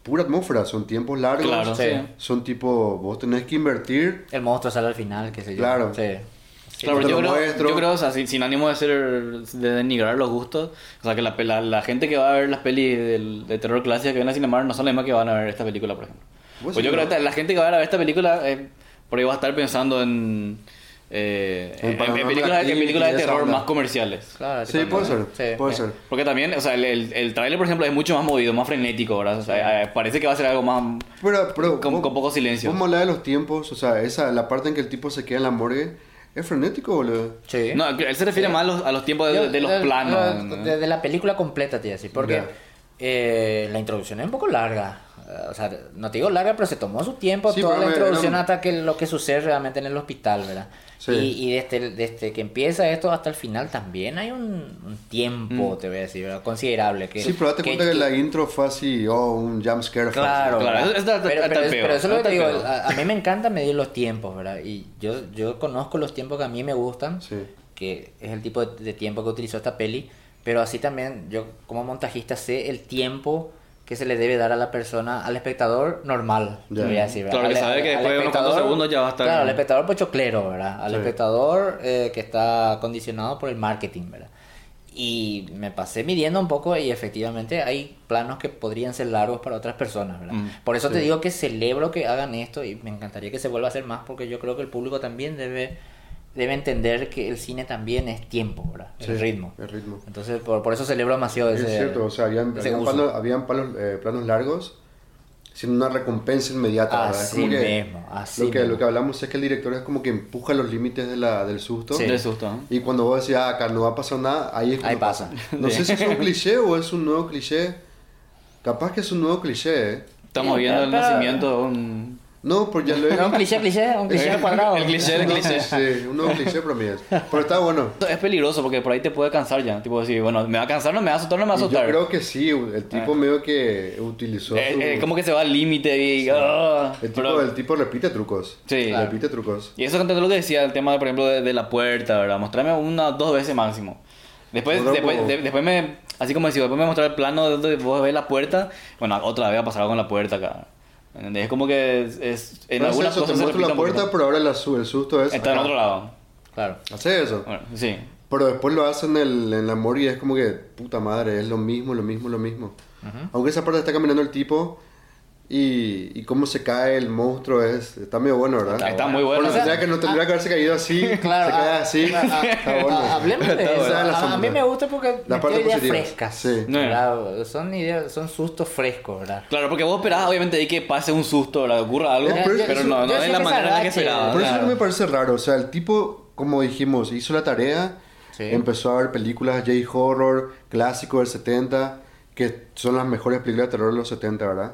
S3: pura atmósfera, son tiempos largos.
S1: Claro,
S2: Sí.
S1: sí.
S3: Son tipo, vos tenés que invertir.
S2: El monstruo sale al final, qué sé yo.
S3: Claro.
S2: Sí. Sí.
S1: Claro, yo creo, yo creo, o sea, sin, sin ánimo de ser de denigrar los gustos, o sea, que la, la, la gente que va a ver las pelis del- de, terror clásica que ven a Cinemark no son las mismas que van a ver esta película, por ejemplo.
S3: Pues
S1: Pues,
S3: sí,
S1: yo creo que la gente que va a ver esta película eh, por ahí va a estar pensando en, eh,
S3: En
S1: en, películas, en películas de terror
S3: onda.
S1: más comerciales.
S2: Claro,
S3: Sí, puede ser.
S2: Sí.
S3: Puede
S2: Eh,
S3: ser.
S1: Porque también, o sea, el, el, el tráiler, por ejemplo, es mucho más movido, más frenético, ¿verdad? O sea, eh, parece que va a ser algo más...
S3: Pero, pero
S1: Con-
S3: vos-
S1: con poco silencio.
S3: Vamos a hablar de los tiempos, o sea, esa, la parte en que el tipo se queda en la morgue, es frenético, boludo.
S2: Sí.
S1: No, él se refiere más a los, a los tiempos de,
S2: Yo-
S1: de los planos. ¿no?
S2: De, de la película completa, te iba a decir. Porque eh, la introducción es un poco larga. O sea, no te digo larga, pero se tomó su tiempo
S3: Sí,
S2: toda
S3: pero
S2: la introducción
S3: era-
S2: hasta que lo que sucede realmente en el hospital, ¿verdad?
S3: Sí.
S2: Y, y desde, desde que empieza esto hasta el final también hay un, un tiempo, te voy a decir, ¿verdad? considerable. Que,
S3: Mm. Sí, pero date cuenta que, la intro fue así, oh, un jump scare. fue
S2: Claro.
S1: Claro, está-
S2: pero, pero- pero eso es lo que te digo, a, a mí me encanta medir los tiempos, ¿verdad? Y yo, yo conozco los tiempos que a mí me gustan,
S3: Sí.
S2: que es el tipo de, de tiempo que utilizó esta peli, pero así también yo como montajista sé el tiempo que se le debe dar a la persona, al espectador normal, te voy a decir, ¿verdad?
S1: Claro, que
S2: Al-
S1: sabe que
S2: al
S1: después de unos cuantos
S2: espectador-
S1: segundos ya va a estar-
S2: Claro, al espectador pochoclero, ¿verdad? Al
S3: Sí.
S2: espectador eh, que está condicionado por el marketing, ¿verdad? Y me pasé midiendo un poco y efectivamente hay planos que podrían ser largos para otras personas, ¿verdad?
S1: Mm,
S2: Por eso te digo que celebro que hagan esto y me encantaría que se vuelva a hacer más porque yo creo que el público también debe, debe entender que el cine también es tiempo, ¿verdad? El
S3: Sí,
S2: ritmo.
S3: El ritmo.
S2: Entonces por, por eso celebro demasiado
S3: Es
S2: ese
S3: cierto, o sea, habían, habían palos, habían palos, eh, planos largos sin una recompensa inmediata. ¿verdad? Es
S2: Así
S3: como que
S2: mismo, así
S3: lo que,
S2: mismo.
S3: lo que hablamos es que el director es como que empuja los límites de la, del susto.
S2: Sí.
S1: De susto, ¿no?
S3: Y cuando vos decís, ah, acá no va a pasar nada, ahí es cuando
S2: Ahí pasa.
S3: No sé si es un <laughs> cliché o es un nuevo cliché. Capaz que es un nuevo cliché, ¿eh?
S1: Estamos
S2: Sí,
S1: viendo el nacimiento de un...
S3: No, pues ya lo he <laughs>
S2: Un cliché, cliché, un cliché al cuadrado.
S1: El cliché, el
S3: No,
S1: cliché. <laughs>
S3: Sí, un nuevo cliché para mí es. Pero está bueno.
S1: Es peligroso porque por ahí te puede cansar ya. Tipo decir, bueno, me va a cansar, no me va a azotar, no me va a
S3: Y yo
S1: azotar.
S3: creo que sí, el tipo medio que utilizó
S1: Eh,
S3: su-
S1: eh, como que se va al límite y... ah,
S3: el, tipo,
S1: pero-
S3: el tipo repite trucos.
S1: Sí.
S3: Repite trucos.
S1: Y eso es lo que decía, el tema, por ejemplo, de, de la puerta, ¿verdad? Mostrarme una dos veces máximo. Después,
S3: Otro
S1: después,
S3: como-
S1: de- después me, así como decía, después me mostrar el plano de donde vos ves la puerta. Bueno, otra vez va a pasar algo con la puerta acá. ¿Entendés? Es como que es, es- en algunas
S3: eso, te
S1: cosas se
S3: muestro la puerta, pero ahora la su- el susto es.
S1: Está en
S3: acá.
S1: otro lado.
S2: Claro.
S3: Hace eso.
S1: Bueno, sí.
S3: Pero después lo hacen en, el, en la mor y es como que, puta madre, es lo mismo, lo mismo, lo mismo. Aunque esa parte está caminando el tipo y, y cómo se cae el monstruo es, está medio bueno, ¿verdad?
S1: Está muy bueno.
S3: Bueno,
S2: O sea,
S3: tendría que, no tendría que haberse caído así, <laughs>
S2: Claro,
S3: se cae
S2: ah,
S3: así.
S2: ah, ah,
S3: está bueno.
S2: ah, Hablemos de
S3: Está
S2: eso.
S3: bueno.
S2: A, a mí me gusta porque
S3: La parte
S2: ideas
S3: positiva.
S2: frescas.
S3: Sí.
S1: No.
S2: ¿verdad? Son ideas, son sustos frescos, ¿verdad?
S1: Claro, porque vos esperás obviamente ahí que pase un susto, ¿verdad? Ocurra algo,
S3: pero-
S1: pero, no,
S2: yo
S1: no
S2: sé
S1: es la manera en la que esperaba.
S3: Por eso
S2: Claro.
S3: me parece raro, o sea, el tipo, como dijimos, hizo la tarea,
S2: Sí.
S3: empezó a ver películas J-horror, clásicos del 70, que son las mejores películas de terror de los 70, ¿verdad?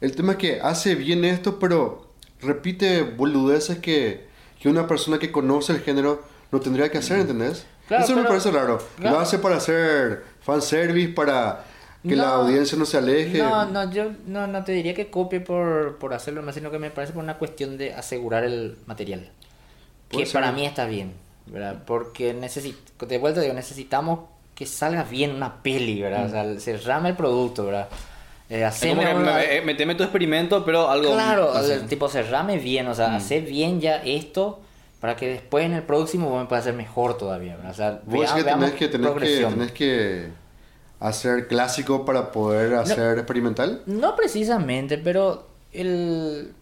S3: El tema es que hace bien esto, pero repite boludeces que, que una persona que conoce el género no tendría que hacer, ¿entendés?
S2: Claro,
S3: Eso me
S2: pero-
S3: parece raro.
S2: Claro.
S3: Lo hace para hacer fanservice, para que la
S2: No,
S3: audiencia no se aleje.
S2: No, no, yo no, no te diría que copie por, por hacerlo más, sino que me parece por una cuestión de asegurar el material. Que
S3: ser.
S2: para mí está bien, ¿verdad? Porque necesito, de vuelta digo, necesitamos que salga bien una peli, ¿verdad? O sea, se rama el producto, ¿verdad? Eh,
S1: Es como
S2: haceme
S1: que
S2: una-
S1: me- eh, meteme tu experimento, pero algo...
S2: Claro,
S1: así.
S2: el tipo cerrame bien, o sea, hacer bien ya esto para que después en el próximo vos me puedas hacer mejor todavía, ¿verdad? O sea,
S3: Vos
S2: vea-
S3: es que tenés que, tenés que tenés que hacer clásico para poder hacer experimental.
S2: No precisamente, pero el...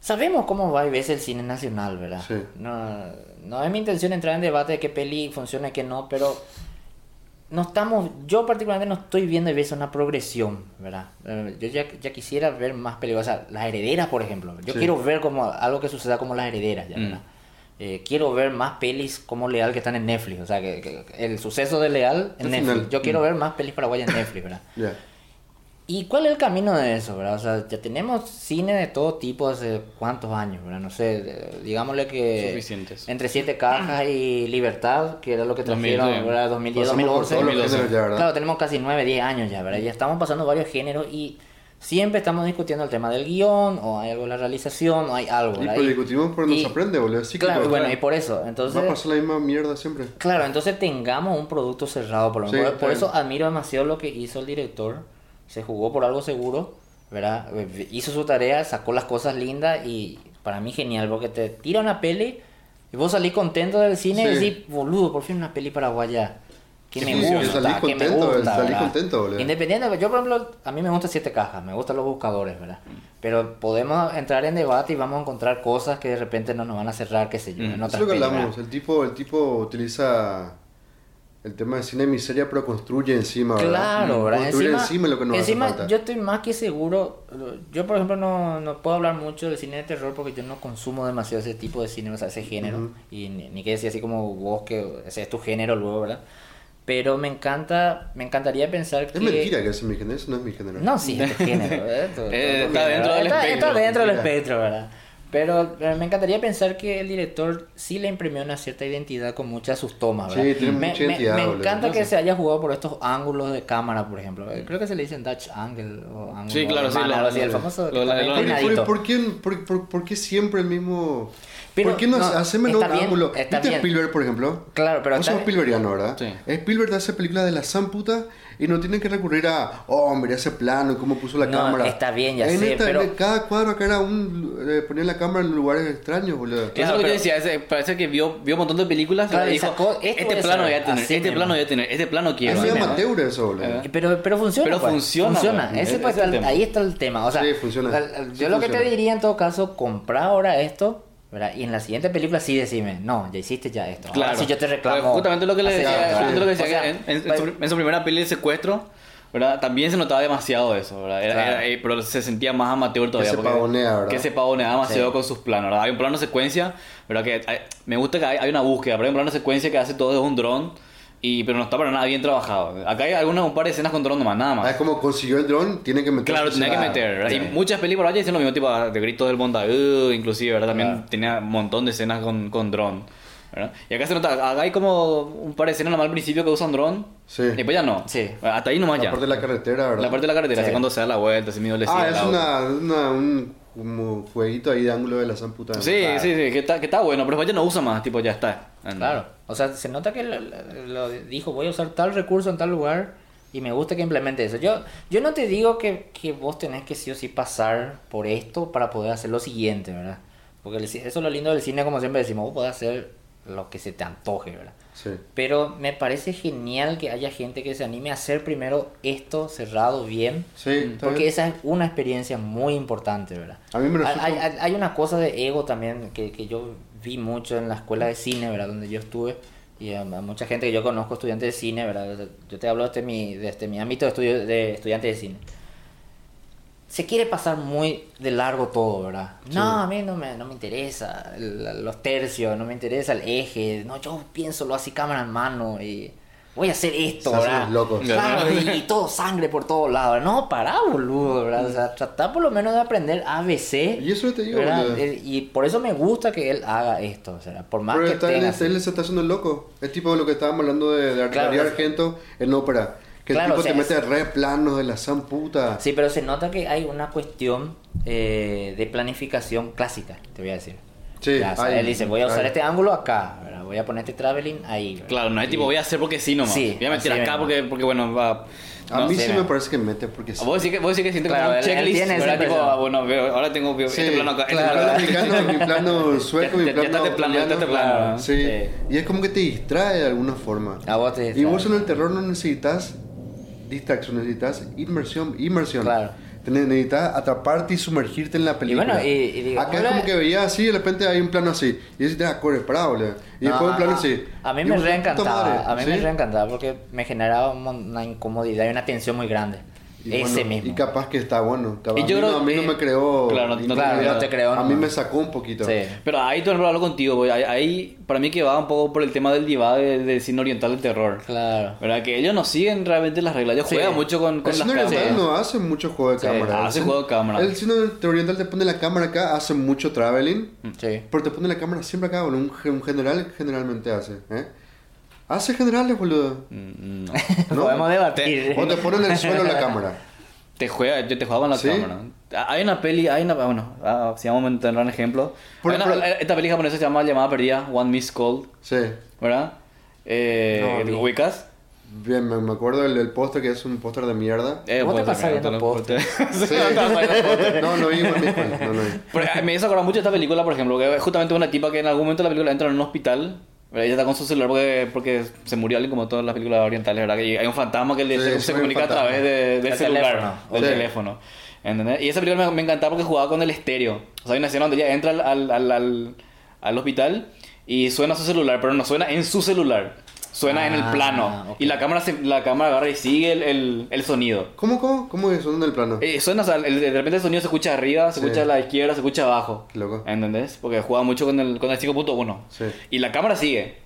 S2: Sabemos cómo va y ves el cine nacional, ¿verdad?
S3: Sí.
S2: No, no es mi intención entrar en debate de qué peli funciona y qué no, pero no estamos, yo particularmente no estoy viendo y ves una progresión, ¿verdad? Eh, Yo ya, ya quisiera ver más películas, o sea, las herederas, por ejemplo. Yo
S3: Sí.
S2: quiero ver como algo que suceda como las herederas, ya,
S1: Mm.
S2: Eh, quiero ver más pelis como Leal que están en Netflix, o sea, que, que- el suceso de Leal en Netflix. Yo quiero
S3: Mm.
S2: ver más pelis paraguayas en Netflix, ¿verdad? <laughs> ¿Y cuál es el camino de eso, verdad? O sea, ya tenemos cine de todo tipo hace cuántos años, ¿verdad? No sé, digámosle que...
S1: Suficientes.
S2: Entre Siete Cajas y Libertad, que era lo que
S1: 2000,
S2: trajeron,
S1: sí.
S2: ¿verdad? 2010,
S3: Pasamos por
S2: 2011.
S3: todos los
S1: 2012.
S3: géneros ya, ¿verdad?
S2: Claro, tenemos casi 9, 10 años ya, ¿verdad? Ya estamos pasando varios géneros y siempre estamos discutiendo el tema del guion, o hay algo de la realización, o hay algo,
S3: Y
S2: ¿verdad?
S3: pues discutimos porque nos aprende, boludo. Cíclico,
S2: Claro, bueno,
S3: claro.
S2: y por eso,
S3: Va
S2: entonces...
S3: a pasar la misma mierda siempre.
S2: Claro, entonces tengamos un producto cerrado. Por, lo menos. por eso admiro demasiado lo que hizo el director. Se jugó por algo seguro, ¿verdad? Hizo su tarea, sacó las cosas lindas y para mí genial, porque te tira una peli y vos salís contento del cine y
S3: Sí.
S2: decís, boludo, por fin una peli paraguaya. Que
S1: Sí,
S2: me gusta,
S3: Salís
S2: que me gusta, ¿verdad?
S3: contento, boludo.
S2: Independiente, yo por ejemplo, a mí me gustan siete cajas, me gustan los buscadores, ¿verdad? Pero podemos entrar en debate y vamos a encontrar cosas que de repente no nos van a cerrar, qué sé yo,
S1: Mm.
S2: en
S3: Eso es
S2: otras
S3: lo que hablamos. El tipo, el tipo utiliza el tema de cine de miseria, pero construye encima, ¿verdad?
S2: Claro,
S3: Mm.
S2: ¿verdad?
S3: Construye
S2: Encima,
S3: encima lo que nos
S2: encima
S3: hace falta.
S2: yo estoy más que seguro, yo por ejemplo no, no puedo hablar mucho del cine de terror porque yo no consumo demasiado ese tipo de cine, o sea, ese género,
S3: Ujú.
S2: y ni, ni que decir así como vos que ese es tu género luego, ¿verdad? Pero me encanta, me encantaría pensar que...
S3: Es mentira que ese es mi género, eso no es mi género.
S2: No, sí, este género. ¿eh? <laughs> Todo
S1: Eh,
S2: tu
S1: está
S2: género,
S1: dentro del
S2: está,
S1: espectro.
S2: Está dentro del espectro, ¿verdad? Pero eh, me encantaría pensar que el director sí le imprimió una cierta identidad con muchas de sus tomas, ¿verdad?
S3: Sí, tiene
S2: me,
S3: mucha
S2: me-
S3: identidad,
S2: Me,
S3: boludo.
S2: encanta
S1: No
S2: que
S1: sé.
S2: se haya jugado por estos ángulos de cámara, por ejemplo. Eh, Creo que se le dicen Dutch angle o ángulo
S1: Sí, claro, sí,
S2: mano,
S1: lo-
S2: así, el
S1: lo-
S2: famoso
S1: lo- lo- lo-
S3: ¿Por, por- qué, por, por- por qué siempre el mismo...?
S2: Pero,
S3: ¿Por qué no,
S2: no,
S3: haceme
S2: bien,
S3: ángulo?
S2: está
S3: ¿Viste
S2: bien.
S3: Spielberg, por ejemplo?
S2: Claro, pero
S3: Vos sos Spielbergiano, ¿verdad?
S1: Sí.
S3: Spielberg hace películas de la san puta y no tienen que recurrir a, oh, mira ese plano y cómo puso la
S2: No,
S3: cámara.
S2: está bien, ya
S3: en
S2: sé,
S3: esta-
S2: pero-
S3: en cada cuadro acá era un... Eh, ponía la cámara en lugares extraños, boludo.
S1: Eso es lo que
S2: pero-
S1: yo decía, ese- parece que vio, vio un montón de películas
S2: Claro,
S1: y
S2: y
S1: dijo,
S2: sacó, esto
S1: este
S2: voy a
S1: plano voy a tener,
S2: así
S1: este
S2: mismo.
S1: plano voy a tener, este plano quiero.
S3: Es muy
S1: ¿no?
S3: amateur eso, boludo.
S1: Eh.
S2: Pero, pero funciona.
S1: Pero
S2: pues.
S1: funciona, pues.
S2: Ese,
S1: Ese
S2: pues,
S1: es el
S2: al-
S1: tema.
S2: ahí está el tema. O sea,
S3: Sí, funciona.
S2: al- al-
S3: Sí
S2: yo lo que te diría en todo caso, comprar ahora esto. ¿verdad? Y en la siguiente película sí decime, no, ya hiciste ya esto. Ahora
S1: Claro.
S2: sí yo te reclamo.
S1: Pues justamente lo que le
S2: hace
S1: decía,
S2: esto,
S1: justamente lo que
S2: ¿verdad?
S1: decía
S2: O sea,
S1: que en, en su, en su primera peli de secuestro, ¿verdad? También se notaba demasiado eso, ¿verdad? Era-
S2: Claro.
S1: era- eh, pero se sentía más amateur todavía.
S3: se
S1: porque-
S3: pavonea, ¿verdad?
S1: Que se pavonea demasiado
S2: Sí.
S1: con sus planos, ¿verdad? Hay un plano secuencia, ¿verdad? Que hay- me gusta que hay, hay una búsqueda, por ejemplo, una secuencia que hace todo desde un dron, y, pero no está para nada bien trabajado. Acá hay algunas, un par de escenas con dron nomás, nada
S3: Ah,
S1: más.
S3: es como consiguió el dron, tiene que meter.
S1: Claro, tenía que meter, ¿verdad? Y muchas películas ya dicen lo mismo, tipo ah, de gritos del Bondad, inclusive, ¿verdad? También
S2: Claro.
S1: tenía un montón de escenas con, con dron, ¿verdad? Y acá se nota, acá hay como un par de escenas nomás al principio que usan dron,
S3: Sí.
S1: y después ya no.
S2: Sí.
S1: Hasta ahí nomás
S3: La
S1: ya.
S3: parte de la carretera, ¿verdad?
S1: La parte de la carretera,
S2: Sí.
S1: así cuando se da la vuelta, así medio le
S3: Ah, es una, una- un como jueguito ahí de ángulo de la san puta.
S1: Sí,
S2: Claro.
S1: sí, sí, que está, que está bueno, pero después ya no usa más, tipo, ya está.
S2: Claro. O sea, se nota que lo, dijo, voy a usar tal recurso en tal lugar y me gusta que implemente eso. Yo, yo no te digo que, que vos tenés que sí o sí pasar por esto para poder hacer lo siguiente, ¿verdad? Porque el eso es lo lindo del cine, como siempre decimos, vos podés hacer lo que se te antoje, ¿verdad?
S3: Sí.
S2: Pero me parece genial que haya gente que se anime a hacer primero esto cerrado bien.
S3: Sí,
S2: Porque
S3: bien.
S2: esa es una experiencia muy importante, ¿verdad?
S3: A mí me
S2: hay,
S3: resulta-
S2: hay- hay- hay una cosa de ego también que, que yo vi mucho en la escuela de cine, ¿verdad? Donde yo estuve. Y a, a mucha gente que yo conozco, estudiantes de cine, ¿verdad? Yo te hablo desde mi, desde mi ámbito de estudio de estudiante de cine. Se quiere pasar muy de largo todo, ¿verdad? No, a mí no me, no me interesa el- los tercios, no me interesa el eje. No, yo pienso lo así cámara en mano y voy a hacer esto,
S3: Se
S2: ¿verdad?
S3: los locos.
S2: Claro, y, y todo sangre por todos lados. No, pará, boludo, ¿verdad? O sea, trata por lo menos de aprender ABC.
S3: Y eso te digo,
S2: ¿verdad?
S3: boludo.
S2: Eh, Y por eso me gusta que él haga esto. O sea, por más
S3: Pero
S2: que
S3: está, él,
S2: tenga...
S3: él se está haciendo loco. Es tipo lo que estábamos hablando de, de
S2: Claro,
S3: Argento en ópera. Que
S2: Claro,
S3: el tipo
S2: o sea,
S3: te
S2: es-
S3: mete re planos de la san puta.
S2: Sí, pero se nota que hay una cuestión eh, de planificación clásica, te voy a decir.
S3: Sí,
S2: Ya, o sea,
S3: hay-
S2: él dice, voy a usar
S3: hay.
S2: este ángulo acá, ¿verdad? voy a poner este traveling ahí. ¿verdad?
S1: Claro, no es tipo, voy a hacer porque sí nomás.
S2: Sí,
S1: voy a meter acá
S2: mismo.
S1: porque, porque bueno, va.
S3: A
S1: no
S3: mí sí
S1: me-
S3: parece que mete porque sí.
S1: Vos decís que, vos decís que sientes
S2: Claro,
S1: como un
S2: él- él
S1: checklist,
S2: tiene.
S1: Tipo, ah, bueno, veo- ahora tengo veo
S3: Sí,
S1: este plano acá, este
S3: claro,
S1: plano acá.
S3: mi plano, <laughs> mi plano sueco, mi
S1: Ya- ya- ya
S3: plano
S1: te plano, ya
S3: italiano.
S1: plano, ¿no?
S3: Sí.
S2: Sí.
S3: y es como que te distrae de alguna forma.
S2: A vos te
S3: Y
S2: distrae.
S3: vos en el terror no necesitas distracción, necesitas inmersión, inmersión.
S2: Claro.
S3: Necesitas atraparte y sumergirte en la película.
S2: bueno, y- y
S3: Acá es como que veía así, de repente hay un plano así. Y dices, ah, corre, pará, boludo. Y
S2: No,
S3: después un plano
S2: a-
S3: así.
S2: A mí
S3: Y
S2: me reencantaba, a mí
S3: ¿sí?
S2: me reencantaba porque me generaba una incomodidad y una tensión muy grande.
S3: Y
S2: Ese
S3: bueno,
S2: mismo.
S3: Y capaz que está bueno. Capaz,
S1: Y yo
S3: a, mí
S1: creo
S3: no, a mí no me creó.
S1: Claro, no-
S2: creó, no te creó,
S3: A mí me sacó un poquito.
S2: Sí.
S1: Pero ahí tú hablo contigo. Ahí, ahí para mí que va un poco por el tema del divague del cine oriental del terror.
S2: Claro.
S1: ¿Verdad? Que ellos no siguen realmente las reglas. Ellos
S2: Sí.
S1: juegan mucho con, con
S3: El
S1: las
S3: cine oriental
S1: cámaras.
S3: no hace mucho juego de
S2: Sí,
S3: cámara.
S1: Hace juego de cámara.
S3: El cine oriental te pone la cámara acá, hace mucho traveling.
S2: Sí.
S3: Pero te pone la cámara siempre acá, boludo. Un, un general generalmente hace. ¿eh? Hace generales, boludo.
S1: Mm, No. <laughs>
S3: ¿No?
S2: Podemos debatir.
S3: O te ponen en el suelo la <laughs> cámara.
S1: Te juega, yo te jugaba con la
S3: ¿Sí?
S1: cámara. Hay una peli, hay una, bueno, ah, si vamos a tener un ejemplo.
S3: Por-
S1: una-
S3: por-
S1: esta peli japonesa se llama Llamada Perdida, One Miss Call,
S3: Sí.
S1: ¿verdad? Eh,
S2: No, vi.
S1: ¿Lo ubicas?
S3: Bien, me, acuerdo del, del póster que es un póster de mierda.
S1: Eh,
S2: ¿Cómo te
S1: ser,
S2: viendo póster? <laughs>
S1: Sí, no, no, no, no, no.
S3: No, vi vi.
S1: Ah, me hizo acordar mucho de esta película, por ejemplo, que es justamente una tipa que en algún momento de la película entra en un hospital. ¿Verdad? Ella está con su celular porque, porque se murió alguien como todas las películas orientales, ¿verdad? Y hay un fantasma que le-
S3: Sí,
S1: se, comunica a través de, del celular,
S2: teléfono.
S1: del
S3: Sí.
S1: teléfono. ¿entendés? Y esa película me, me encantaba porque jugaba con el estéreo. O sea, hay una escena donde ella entra al, al, al, al- al hospital y suena su celular, pero no suena en su celular. Suena en el
S2: Ah,
S1: plano.
S2: ok.
S1: Y la cámara, se- la cámara agarra y sigue el, el, el sonido.
S3: ¿Cómo, cómo? ¿Cómo es? ¿Dónde el plano?
S1: Eh, suena, o sea, el- de repente el sonido se escucha arriba, se
S3: Sí.
S1: escucha a la izquierda, se escucha abajo.
S3: Qué loco.
S1: ¿Entendés? Porque juega mucho con el, con el 5.1.
S3: Sí.
S1: Y la cámara sigue.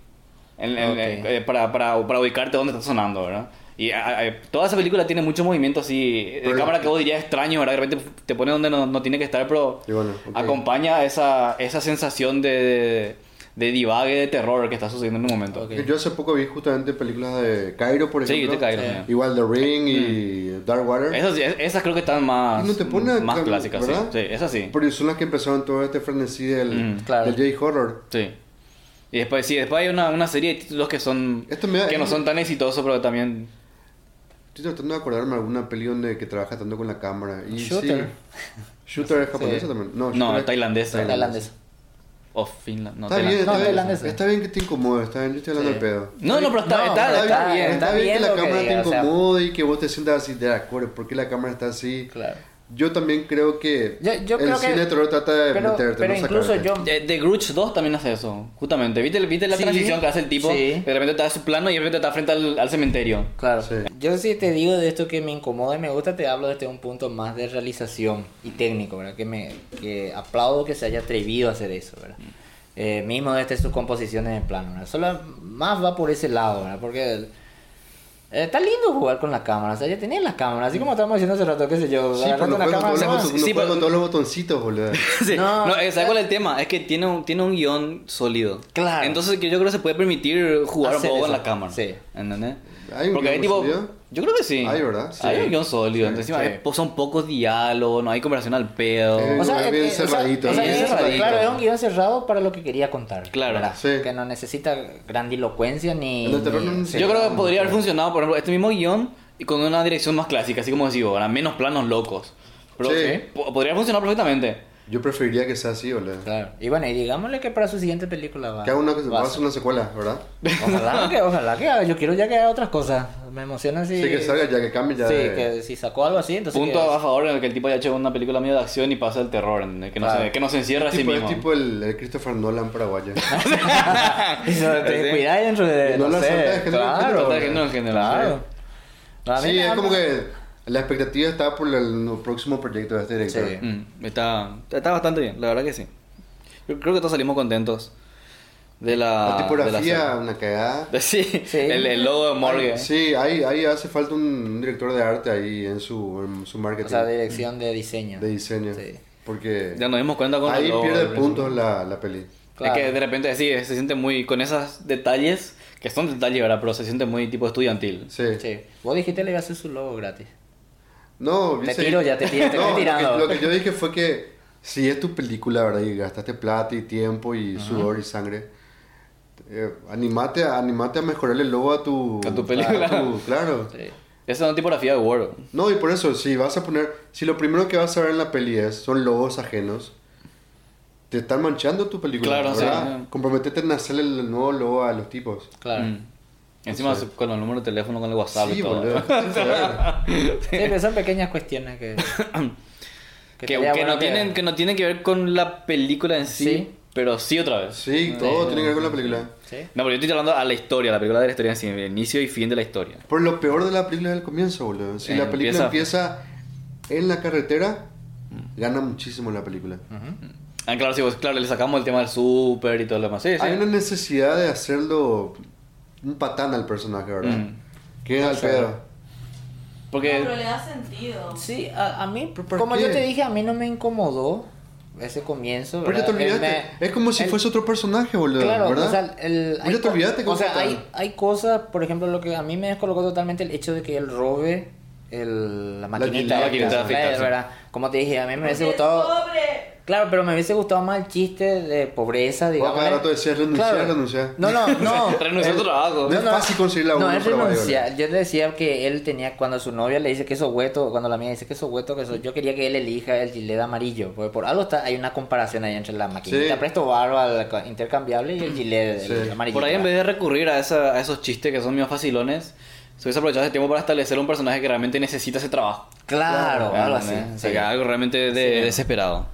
S1: En- en-
S2: Ok.
S1: eh, para, para, para ubicarte dónde está sonando, ¿verdad? Y a- a- toda esa película tiene mucho movimiento así, de
S3: Pero-
S1: cámara que vos dirías extraño, ¿verdad? De repente te pone donde no, no tiene que estar, pero
S3: bueno, ok.
S1: acompaña esa, esa sensación de, de, de divague, de terror que está sucediendo en un momento.
S3: Yo hace poco vi justamente películas de Cairo, por
S1: Sí,
S3: ejemplo.
S1: te cae.
S2: Sí.
S1: también.
S3: Igual The Ring y Dark Water.
S1: Esas, esas creo que están más,
S3: Y no te pone
S1: más clásicas, sí.
S3: ¿verdad?
S1: Sí, esas sí.
S3: Porque son las que empezaron todo este frenesí del,
S1: Mm,
S2: claro.
S3: del J-Horror.
S1: Sí. Y después, sí, después hay una, una serie de títulos que son
S3: Esto me da-
S1: que no son tan exitosos, pero también...
S3: Estoy tratando de acordarme de alguna peli donde que trabaja tanto con la cámara. Y
S2: Shooter.
S3: sí. Shooter es <laughs> japonesa
S2: Sí.
S3: también. No,
S1: No, es tailandesa.
S2: Tailandesa.
S1: O Finland. No,
S3: Está bien, está, bien.
S2: tailandesa.
S3: está bien que te incomode, está bien, yo estoy hablando
S2: Sí.
S3: de pedo.
S1: No, no, pero está,
S2: No,
S1: está,
S2: bien,
S1: bien.
S3: Está bien que la
S2: que
S3: cámara te
S2: diga, o sea-
S3: incomode y que vos te sientas así de acuerdo, ¿por qué la cámara está así?
S2: Claro.
S3: Yo también creo que
S2: Yo- yo
S3: el
S2: creo que-
S3: cine de terror trata de
S2: Pero,
S3: meterte,
S2: pero
S3: no
S2: incluso yo...
S1: De, de Grudge 2 también hace eso, justamente. ¿Viste, viste la
S2: Sí,
S1: transición que hace el tipo?
S2: sí.
S1: De repente te da su plano y de repente está frente al, al cementerio.
S2: Claro.
S3: Sí.
S2: Yo si te digo de esto que me incomoda y me gusta, te hablo desde un punto más de realización y técnico, ¿verdad? Que me que aplaudo que se haya atrevido a hacer eso, ¿verdad? eh, mismo desde sus composiciones en plano. ¿verdad? Solo más va por ese lado, ¿verdad? Porque el- está lindo jugar con la cámara, o sea, ya tenía la cámara, así como estábamos diciendo hace rato, qué sé yo,
S3: Sí, pero no con los
S1: Sí, pero-
S3: con todos los botoncitos, boludo. <laughs>
S1: Sí.
S2: No,
S1: No, eh, ¿sabes
S2: eh,
S1: cuál es el tema? Es que tiene un, tiene un guion sólido.
S2: Claro.
S1: Entonces que yo creo que se puede permitir jugar un poco con la cámara.
S2: Sí.
S1: ¿Entendés?
S3: ¿Hay un
S1: Porque hay tipo...
S3: sólido?
S1: Yo creo que sí.
S3: Hay, ¿verdad? Sí.
S1: Hay un guion sólido.
S3: Sí,
S1: Encima
S2: sí.
S1: pues, son pocos diálogos, no hay conversación al pedo.
S3: Eh,
S2: O sea,
S3: Es bien
S2: eh, o sea,
S3: cerradito,
S2: o sea,
S1: bien
S2: es-
S1: cerradito.
S2: Claro, es un guion cerrado para lo que quería contar.
S1: Claro.
S2: Que no necesita grandilocuencia ni. Ni-
S3: no.
S1: Yo creo que podría haber funcionado, por ejemplo, este mismo guion y con una dirección más clásica, así como decís, ¿verdad? menos planos locos. Pero
S3: Sí.
S1: ¿sí? po- podría funcionar perfectamente.
S3: Yo preferiría que sea así, boludo.
S2: Claro. Y bueno, y digámosle que para su siguiente película va.
S3: Que haga una,
S2: va
S3: va
S2: a
S3: hacer una secuela, ¿verdad?
S2: Ojalá <laughs> que, ojalá que haga. Yo quiero ya que haga otras cosas. Me emociona si.
S3: Sí, que salga ya, que cambie ya.
S2: Sí,
S3: de-
S2: que si sacó algo así, entonces.
S1: Punto
S2: que-
S1: a favor en el que el tipo haya hecho una película medio de acción y pasa el terror, que, no se, que no se encierra a sí
S3: tipo,
S1: mismo.
S3: es tipo el, el Christopher Nolan paraguayo. <laughs>
S2: Te
S1: Sí.
S2: cuidáis dentro de.
S3: No
S2: No,
S3: la
S2: sé,
S3: salta de género en
S2: claro.
S1: en general,
S2: Claro.
S3: Sí, es como que la expectativa está por el, el próximo proyecto de este director.
S2: Sí.
S1: Mm, está, está bastante bien, la verdad que sí. Yo creo que todos salimos contentos de la.
S3: La
S1: de
S3: tipografía,
S1: la
S3: una cagada. <laughs>
S1: sí,
S2: Sí.
S1: El, el logo de Morgue.
S3: Sí, ahí, ahí hace falta un director de arte ahí en su, en su marketing
S2: O sea, dirección de diseño.
S3: de diseño.
S2: Sí.
S3: Porque
S1: Ya nos dimos cuenta con el
S3: ahí
S1: logo
S3: pierde puntos la, la peli.
S2: Claro.
S1: Es que de repente sí, se siente muy. con esos detalles, que son detalles, ¿verdad? Pero se siente muy tipo estudiantil.
S3: Sí.
S2: Sí. Vos dijiste le iba a hacer su logo gratis.
S3: No,
S2: Te tiro, ya te tiro, te <laughs>
S3: No, lo que-
S2: tirando.
S3: Lo que, yo dije fue que si es tu película, ¿verdad? Y gastaste plata y tiempo y sudor y sangre. eh, animate, a, animate a mejorar el logo a tu...
S1: A tu película.
S3: a tu- claro.
S2: Sí.
S1: Esa es una tipografía de Word.
S3: No, y por eso, si vas a poner... Si lo primero que vas a ver en la peli es, son logos ajenos, te están manchando tu película,
S1: Claro, sí.
S3: ¿verdad? Comprometete en hacerle el nuevo logo a los tipos.
S2: Claro.
S1: Mm. Encima
S3: Sí.
S1: con el número de teléfono, con el WhatsApp
S3: Sí,
S1: y todo.
S3: boludo. <laughs> Sí, claro.
S2: Sí, pero son pequeñas cuestiones que. <coughs>
S1: Que, no tienen, que no tienen que ver con la película en sí,
S2: Sí.
S1: pero sí otra vez.
S3: Sí, todo tiene que ver con la película.
S2: Sí.
S1: No, pero yo estoy hablando a la historia, la película de la historia en sí, el inicio y fin de la historia.
S3: Por lo peor de la película es el comienzo, boludo. Si
S1: Eh,
S3: la película
S1: empieza-
S3: empieza en la carretera, gana muchísimo la película.
S1: Ah, claro, sí, pues, claro, le sacamos el tema del súper y todo lo demás. Sí, sí.
S3: Hay una necesidad de hacerlo un patán al personaje, ¿verdad?
S1: Mm.
S3: Que es al
S2: sé.
S3: pedo.
S1: Porque
S4: No, pero le da sentido.
S2: Sí, a, a mí,
S3: ¿Pero por
S2: como
S3: qué?
S2: yo te dije, a mí no me incomodó ese comienzo.
S3: Pero ya te olvidaste.
S2: me-
S3: es como si fuese otro personaje, boludo.
S2: Claro,
S3: ¿verdad?
S2: o sea, el,
S3: ya te olvidaste
S2: O sea, hay, hay cosas, por ejemplo, lo que a mí me descolocó totalmente el hecho de que él robe el, la maquinita.
S3: la
S1: maquinita de afeitar, sí.
S2: ¿verdad? Como te dije, a mí me hubiese gustado...
S4: Pobre.
S2: Claro, pero me hubiese gustado más el chiste de pobreza, digamos.
S3: cada rato decías renunciar, renunciar.
S2: No, no, no. <laughs>
S1: renunció a tu trabajo.
S3: No es fácil conseguir la
S2: No, renunciar. Yo le decía que él tenía, cuando su novia le dice que eso hueto, cuando la mía dice que eso hueto, que eso, yo quería que él elija el gilet amarillo. Porque por algo está, hay una comparación ahí entre la maquinita
S3: Sí.
S2: presto barba intercambiable y el gilet
S3: Sí.
S2: amarillo.
S1: Por ahí en vez de recurrir a, esa- a esos chistes que son medio facilones, se hubiese aprovechado ese tiempo para establecer un personaje que realmente necesita ese trabajo.
S2: Claro, algo así.
S1: O sea,
S2: sí.
S1: que algo realmente de-
S2: Sí.
S1: desesperado.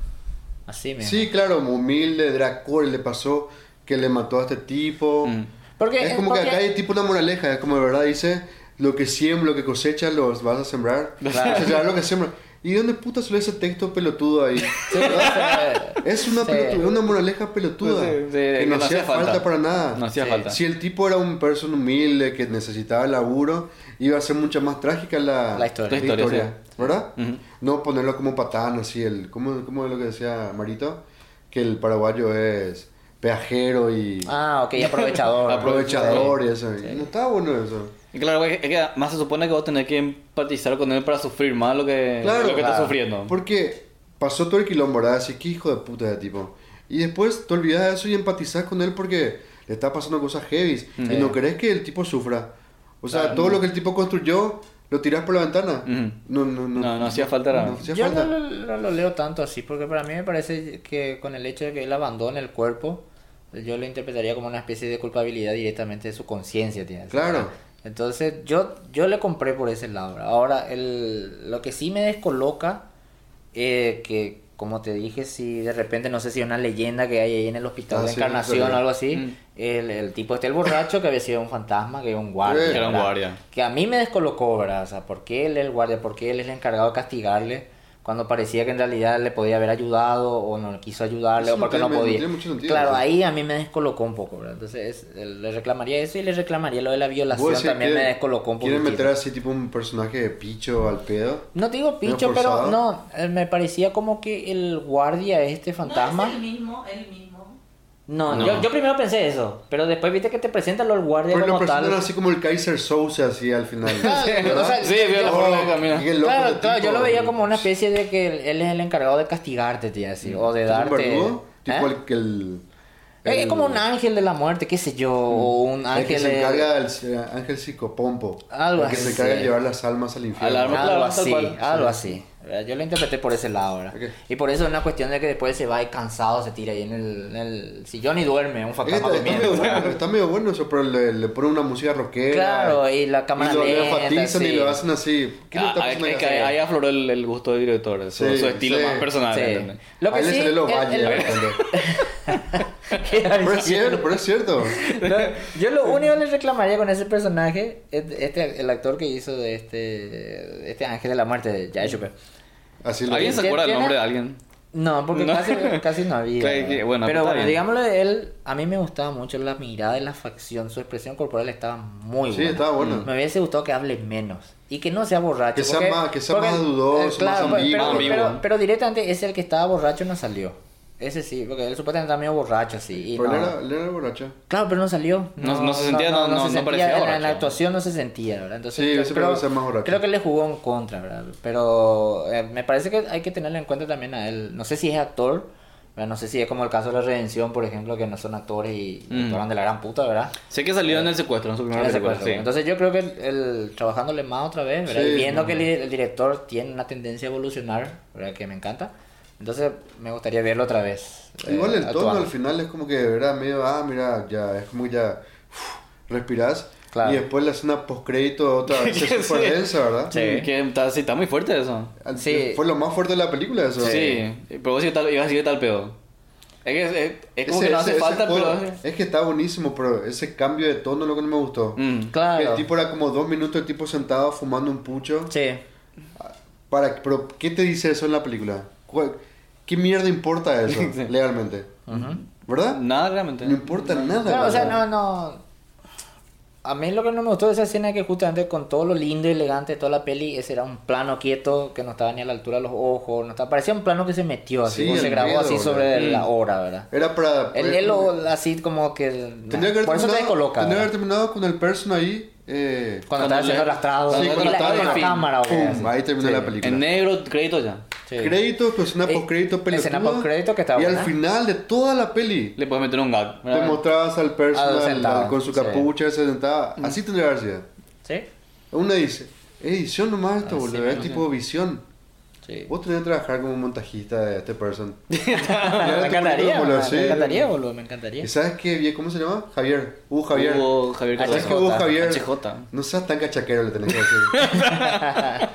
S2: Así mismo.
S3: Sí, claro, humilde, Dracor le pasó que le mató a este tipo.
S1: Mm.
S2: Porque,
S3: es como
S2: porque-
S3: que acá hay tipo una moraleja, es como de verdad dice, lo que siembra, lo que cosecha, los vas a sembrar.
S2: Claro.
S3: Cosechar lo que siembra. ¿Y dónde puta sale ese texto pelotudo ahí? <laughs>
S2: Sí, o sea,
S3: Es una,
S2: Sí.
S3: pelotuda, es una moraleja pelotuda.
S1: Sí, sí,
S3: que no, hacía falta. para nada.
S1: No hacía
S2: Sí.
S1: falta.
S3: Si el tipo era un persona humilde que necesitaba laburo, iba a ser mucho más trágica la,
S2: La historia.
S1: La historia,
S3: ¿Verdad? No ponerlo como patán, así, el, ¿cómo, ¿cómo es lo que decía Marito? Que el paraguayo es peajero y
S2: Ah, ok, aprovechador. <laughs>
S3: aprovechador y eso. No está bueno eso.
S1: Y claro, es que más se supone que vos tenés que empatizar con él para sufrir más lo que,
S3: Claro,
S1: lo que está
S2: claro.
S1: sufriendo.
S3: Porque pasó todo el quilombo, ¿verdad? Así que hijo de puta de tipo. Y después te olvidas de eso y empatizás con él porque le está pasando cosas heavy. Y no querés que el tipo sufra. O sea,
S2: Claro.
S3: todo lo que el tipo construyó, lo tirás por la ventana.
S1: Ujú.
S3: No, no, no.
S1: No, no hacía falta era-
S3: No hacía
S2: Yo
S3: falta.
S2: no lo, no lo leo tanto así, porque para mí me parece que con el hecho de que él abandone el cuerpo, yo lo interpretaría como una especie de culpabilidad directamente de su conciencia.
S3: Claro.
S2: Entonces yo, yo le compré por ese lado. Ahora, el, lo que sí me descoloca, eh, que como te dije, si de repente, no sé si una leyenda que hay ahí en el hospital
S3: Ah,
S2: de
S3: sí,
S2: Encarnación
S3: sí.
S2: o algo así,
S1: Mm.
S2: el, el tipo este, el borracho, que había sido un fantasma, que era un guardia.
S3: Sí.
S1: Que era un
S2: ¿verdad?
S1: guardia.
S2: Que a mí me descolocó, ¿verdad? O sea, ¿por qué él es el guardia? ¿Por qué él es el encargado de castigarle? Cuando parecía que en realidad le podía haber ayudado o no quiso ayudarle
S3: Eso
S2: o
S3: no
S2: porque
S3: tiene-
S2: no
S3: no
S2: podía.
S3: tiene mucho sentido,
S2: claro, ahí a mí me descolocó un poco, ¿verdad? Entonces es- le reclamaría eso y le reclamaría lo de la
S3: ¿Vos
S2: violación también
S3: que
S2: me descolocó un poco.
S3: ¿Quieren meter así tipo un personaje de picho al pedo?
S2: No te digo picho, pero no, eh, me parecía como que el guardia este fantasma...
S4: No es el mismo, el mismo.
S2: No,
S1: No.
S2: Yo, yo primero pensé eso, pero después viste que te presentan los guardias
S3: Pero lo
S2: como
S3: presentan
S2: tal.
S3: así como el Kaiser Souse así al final. <laughs>
S2: Claro, o sea,
S1: Sí, vio la
S3: Oh, loco
S2: Claro, claro,
S3: tipo.
S2: yo lo veía como una especie de que él es el encargado de castigarte, tía, así, o de
S3: ¿Tipo un
S2: darte...
S3: verdugo? Tipo
S2: ¿Eh?
S3: el que el...
S2: Es
S3: el-
S2: como un ángel de la muerte, qué sé yo, o un
S3: El
S2: ángel
S3: que se encarga del eh, ángel psicopompo.
S2: Algo
S3: el que se
S2: así.
S3: encarga de llevar las almas al infierno.
S1: Alma.
S2: Algo
S1: Claro, tal
S2: así, algo así. ¿Verdad? Yo lo interpreté por ese lado, ¿verdad?
S3: Ok.
S2: Y por eso es una cuestión de que después se va y cansado, se tira ahí en el, en el sillón y duerme, un fantasma
S3: está, está medio
S2: durmiendo.
S3: bueno, está medio bueno eso, pero le, le ponen una música rockera.
S2: Claro, y la cámara
S3: y lo, le
S2: lenta,
S3: enfatizan y
S2: sí.
S3: lo hacen así. ¿Qué
S1: Ah,
S3: está
S1: ahí- ahí- afloró el, el gusto del director, su,
S3: Sí,
S1: su estilo
S3: sí.
S1: más personal.
S2: Lo que
S3: Ahí le
S2: sí,
S3: sale los
S2: el- <laughs> <laughs> el-.
S3: Pero es cierto, pero es cierto.
S2: No, yo lo único que le reclamaría con ese personaje, es este, el actor que hizo de este, este ángel de la muerte de Jai Chopin.
S3: Así lo
S1: ¿Alguien se
S2: ¿Tiene-
S1: acuerda del
S2: tiene-
S1: nombre de alguien?
S2: No, porque
S1: No.
S2: Casi, casi no había.
S1: Bueno,
S2: Pero
S1: está
S2: bueno,
S1: bien.
S2: digámoslo de él, a mí me gustaba mucho la mirada y la facción, su expresión corporal estaba muy
S3: Sí,
S2: buena.
S3: estaba bueno.
S2: Me hubiese gustado que hable menos y que no sea borracho.
S3: Que sea más- que sea
S2: porque-
S3: más dudoso,
S2: eh, claro,
S3: más
S2: pero-
S3: ambiguo.
S2: pero,
S1: Ambiguo.
S2: pero, pero directamente ese el que estaba borracho no salió. Ese sí, porque él supuestamente estaba medio borracho así. Y
S3: Pero
S2: no.
S3: él era, él era borracho.
S2: Claro, pero no salió.
S1: No- no se sentía, no- no- no parecía
S2: en, la- en
S1: borracho.
S2: la actuación no se sentía, ¿verdad? Entonces,
S3: Sí,
S2: yo
S3: ese
S2: creo,
S3: más borracho.
S2: creo que le jugó en contra, ¿verdad? Pero eh, me parece que hay que tenerlo en cuenta también a él. No sé si es actor, ¿verdad? No sé si es como el caso de la Redención, por ejemplo, que no son actores y
S1: Mm.
S2: de la gran puta, ¿verdad?
S1: Sé que salió en el secuestro, en su
S2: En cuadro.
S1: sí.
S2: Entonces yo creo que el, el- trabajándole más otra vez, ¿verdad?
S3: Sí,
S2: y viendo
S3: no.
S2: que el, el director tiene una tendencia a evolucionar, ¿verdad? Que me encanta. Entonces me gustaría verlo otra vez. eh,
S3: Igual el tono
S2: actuando.
S3: al final es como que era medio, ah, mira, ya, es como ya uf, respirás.
S2: Claro.
S3: Y después la escena post-crédito otra vez <laughs> es
S1: Sí.
S3: súper densa, ¿verdad?
S2: Sí.
S1: Que está, sí, está muy fuerte eso.
S3: Al-
S2: Sí.
S3: Fue lo más fuerte de la película eso.
S1: Sí, pero vos sí ibas a decir tal pedo. Es que es, es- como
S3: Ese-
S1: que no
S3: ese-
S1: hace
S3: ese
S1: falta,
S3: juego-
S1: pero...
S3: Es que está buenísimo, pero ese cambio de tono es lo que no me gustó.
S1: Mm.
S2: Claro.
S3: El tipo era como dos minutos, el tipo sentado fumando un pucho.
S2: Sí.
S3: Para, pero, ¿qué te dice eso en la película? ¿Cuál- ¿Qué mierda importa eso <laughs>
S1: Sí.
S3: legalmente?
S2: Ujú.
S3: ¿Verdad?
S1: Nada realmente.
S3: No importa nada.
S2: Claro, o sea,
S3: ¿verdad?
S2: no, no. A mí lo que no me gustó de esa escena es que justamente con todo lo lindo y elegante de toda la peli, ese era un plano quieto que no estaba ni a la altura de los ojos, no estaba, parecía un plano que se metió así,
S3: Sí,
S2: o se
S3: el
S2: grabó
S3: miedo,
S2: así
S3: ¿verdad?
S2: sobre
S1: Mm.
S2: la hora, ¿verdad?
S3: Era para...
S2: Él, él lo, así como que...
S3: Tendría que haber
S2: por eso te
S3: terminado,
S2: descoloca.
S3: tendría que haber
S2: ¿verdad?
S3: terminado con el person ahí. Eh,
S2: Cuando estaba
S1: Cuando
S2: siendo
S1: le-
S2: arrastrado.
S3: Sí,
S2: y
S3: cuando
S2: la-
S3: estaba en
S2: la
S3: fin.
S2: cámara,
S3: Pum,
S2: ¿verdad?
S3: ahí terminó
S2: Sí.
S3: la película.
S1: En negro, crédito ya.
S2: Sí.
S3: Créditos, pues una
S2: Eh,
S3: postcrédito pelotuda.
S2: escena postcrédito que estaba
S3: Y al
S2: buena.
S3: final de toda la peli,
S1: Le puedes meter un gag.
S3: te mostrabas al person
S2: Ah,
S3: al- al- con su
S2: sí.
S3: capucha, se sentaba. Así tendría que haber sido.
S2: ¿Sí?
S3: Una dice, es edición nomás esto, boludo. Es
S1: mismo,
S3: tipo visión.
S2: Sí.
S3: Vos tenés que trabajar como montajista de este person. <laughs>
S2: Me <laughs> encantaría,
S3: boludo,
S2: me encantaría, boludo, me encantaría.
S3: ¿Y sabes qué? ¿Cómo se llama? Javier. Hugo Javier.
S1: Hugo Javier
S3: ¿Sabes que Hugo? Javier?
S1: HJ.
S3: No seas tan cachaquero, le tenés que decir.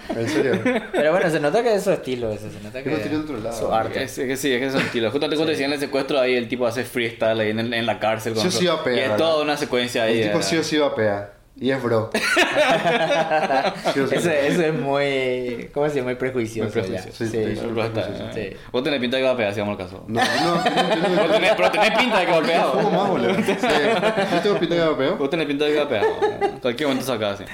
S3: <laughs> en serio.
S2: Pero bueno, se nota que es su estilo ese, se nota
S3: Que tiene en otro lado.
S2: su arte.
S1: Es, es que sí, es que es un estilo. Justamente cuando decían el secuestro ahí, el tipo hace freestyle ahí en, en la cárcel. con
S3: Sí
S1: eso.
S3: sí va a pegar,
S1: Y es toda una secuencia ahí.
S3: El tipo sí o sí va a pegar. Y es bro. Sí <laughs> sí.
S2: Eso, eso es muy, ¿cómo se llama? Muy prejuicioso.
S1: Muy prejuicioso.
S3: Sí, sí,
S1: está-
S2: Sí.
S1: Vos tenés pinta de que va a pegar, si vamos al caso.
S3: No, no, no, no,
S1: tenés, pero tenés pinta de que va a pegar.
S3: ¿Cómo más, boludo? Sí. Yo tengo pinta de que va a pegar.
S1: Vos tenés pinta de que va a pegar. En cualquier momento sacás así.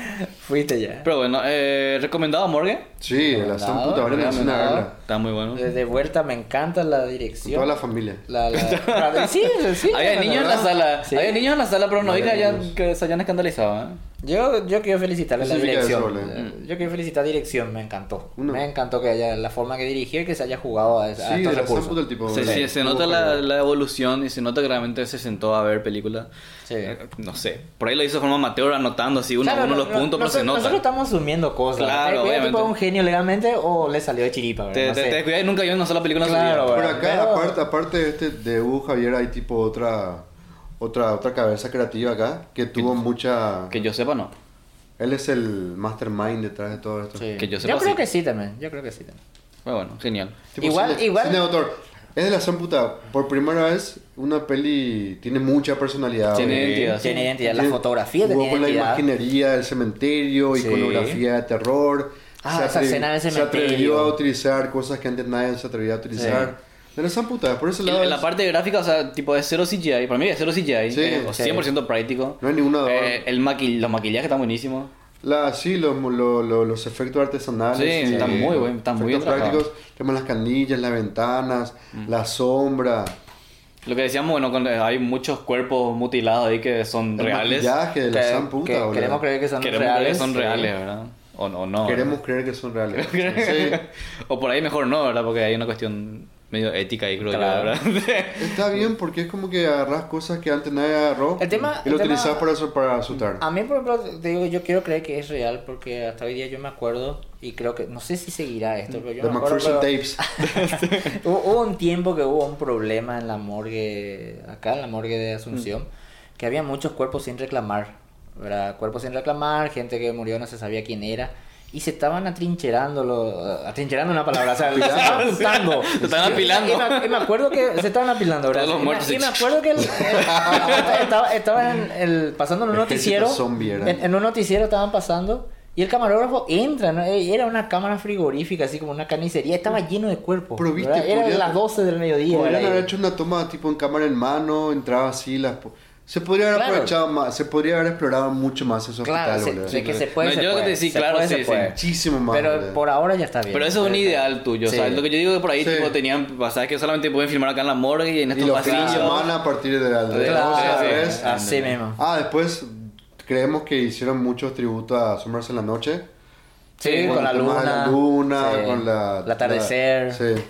S2: Fuiste ya.
S1: Pero bueno, eh, ¿recomendado Morgue?
S3: Sí, la
S2: Recomendado,
S3: puta, vayan a hacer una
S2: recomendado.
S1: Está muy bueno.
S2: De, vuelta me encanta la
S3: Con
S2: dirección.
S3: toda la familia.
S2: La, la- sí, sí. <laughs>
S1: Había niños en la sala.
S2: Sí.
S1: Había niños en la sala, pero no
S3: Dios.
S1: que se hayan escandalizado. ¿eh?
S2: Yo, yo quiero felicitarle
S3: ¿Qué
S2: la dirección. Eh, yo quiero felicitar dirección, me encantó.
S3: Uno.
S2: Me encantó que haya la forma que dirigió y que se haya jugado a, a
S3: Sí,
S2: estos
S3: la san
S2: recursos.
S3: puta el tipo.
S1: Se,
S3: Sí.
S1: sí, se nota la, la evolución y se nota que realmente se sentó a ver películas.
S2: Sí.
S1: Eh, No sé, por ahí lo hizo de forma amateur anotando así uno
S2: Claro,
S1: a uno
S2: no-
S1: los
S2: no-
S1: puntos, pero se nota.
S2: Nosotros estamos asumiendo cosas.
S1: Claro,
S2: ¿Te
S1: obviamente.
S2: tipo un genio legalmente o le salió de chiripa? ¿verdad?
S1: Te,
S2: No
S1: te, te descuidas y nunca vio una sola película
S2: Claro.
S3: Por acá,
S2: pero-
S3: aparte, aparte de este de Hugo Javier, hay tipo otra otra otra cabeza creativa acá que tuvo mucha.
S1: Que yo sepa, no.
S3: Él es el mastermind detrás de todo esto.
S2: Sí.
S1: que yo sepa,
S2: creo
S1: sí.
S2: que sí también. Yo creo que sí también.
S1: Pero bueno, genial.
S3: Tipo
S2: Igual-
S3: cine-
S2: igual-
S3: cine de autor. Es de la puta. Por primera vez, una peli tiene mucha personalidad.
S1: Tiene identidad. sí.
S2: Tiene identidad. La
S3: Tiene-
S2: fotografía
S3: jugó
S2: tenía
S3: con la
S2: identidad.
S3: imaginería del cementerio,
S2: Sí.
S3: iconografía de terror.
S2: Ah,
S3: se,
S2: esa escena del
S3: se
S2: cementerio.
S3: atrevió a utilizar cosas que antes nadie se atrevía a utilizar. De las putas, por ese lado.
S1: la
S3: es-
S1: parte gráfica, o sea, tipo es cero CGI. Para mí es cero CGI.
S3: Sí,
S1: eh, o
S2: sí.
S1: 100% práctico.
S3: No hay ninguna de
S1: Eh, el maqui- los maquillajes están buenísimos.
S3: La, sí, los, lo- lo- los efectos artesanales.
S1: Sí, están muy buen- están muy
S3: efectos
S1: bien
S3: prácticos. Tenemos las canillas, las ventanas, la sombra,
S1: Lo que decíamos, bueno, con- hay muchos cuerpos mutilados ahí que son
S3: el
S1: reales.
S3: maquillaje de la
S2: Que-
S3: san puta,
S2: que
S3: boludo.
S2: queremos creer que son
S1: Queremos
S2: reales.
S1: creer que son
S2: sí.
S1: reales, ¿verdad? O, o no.
S3: Queremos creer que son reales. <laughs> Sí. <laughs>
S1: o por ahí mejor no, ¿verdad? Porque hay una cuestión medio ética ahí, creo
S2: Claro.
S1: yo, ¿verdad? <laughs>
S3: Está bien porque es como que agarras cosas que antes nadie agarró
S2: El tema-
S3: y lo
S2: el tema-
S3: utilizas para, para asustar.
S2: A mí, por ejemplo, te digo, yo quiero creer que es real porque hasta hoy día yo me acuerdo y creo que, no sé si seguirá esto, pero yo
S3: The
S2: me acuerdo.
S3: McPherson
S2: pero-
S3: Tapes. <laughs>
S2: hubo, hubo un tiempo que hubo un problema en la morgue, acá en la morgue de Asunción, que había muchos cuerpos sin reclamar, ¿verdad? Cuerpos sin reclamar, gente que murió no se sabía quién era. Y se estaban atrincherando, lo- atrincherando una palabra, o sea, <laughs> se estaban juntando.
S1: Se estaban apilando.
S2: Y me, acuerdo que se estaban apilando, ¿verdad?
S1: Todos los
S2: Y me-
S1: muertos.
S2: y me acuerdo que el- el- estaba, estaba en el, pasando en un noticiero.
S3: zombie.
S2: En, en un noticiero estaban pasando. Y el camarógrafo entra, ¿no? Eh, era una cámara frigorífica, así como una carnicería, estaba lleno de cuerpos.
S3: Pero, viste,
S2: las 12 del mediodía.
S3: Podrían hecho una toma tipo en cámara en mano, entraba así, las... Se podría haber
S2: Claro.
S3: aprovechado más, se podría haber explorado mucho más ese
S2: Claro,
S3: hospital,
S2: se-
S3: boludo.
S2: de que se puede,
S1: No,
S2: se
S1: yo
S2: puede.
S1: que te sí,
S2: Se
S1: claro,
S2: puede,
S1: sí,
S2: se
S1: sí.
S2: puede.
S3: Muchísimo más,
S2: Pero
S3: boludo.
S2: por ahora ya está bien.
S1: Pero eso es un ideal tuyo,
S2: Sí.
S1: lo que yo digo que por ahí
S3: Sí.
S1: tipo tenían, sabes que solamente pueden filmar acá en la morgue y en
S3: Y
S1: estos
S3: los
S1: pasillos.
S3: semana a partir de la de
S1: Claro,
S3: las 12 a
S1: sí,
S3: 3.
S1: sí.
S2: Así mismo.
S3: Ah, después creemos que hicieron muchos tributos a Sombras en la Noche.
S2: Sí,
S3: Con
S2: con la luna.
S3: la luna,
S2: sí.
S3: con la...
S2: El atardecer.
S3: la- sí.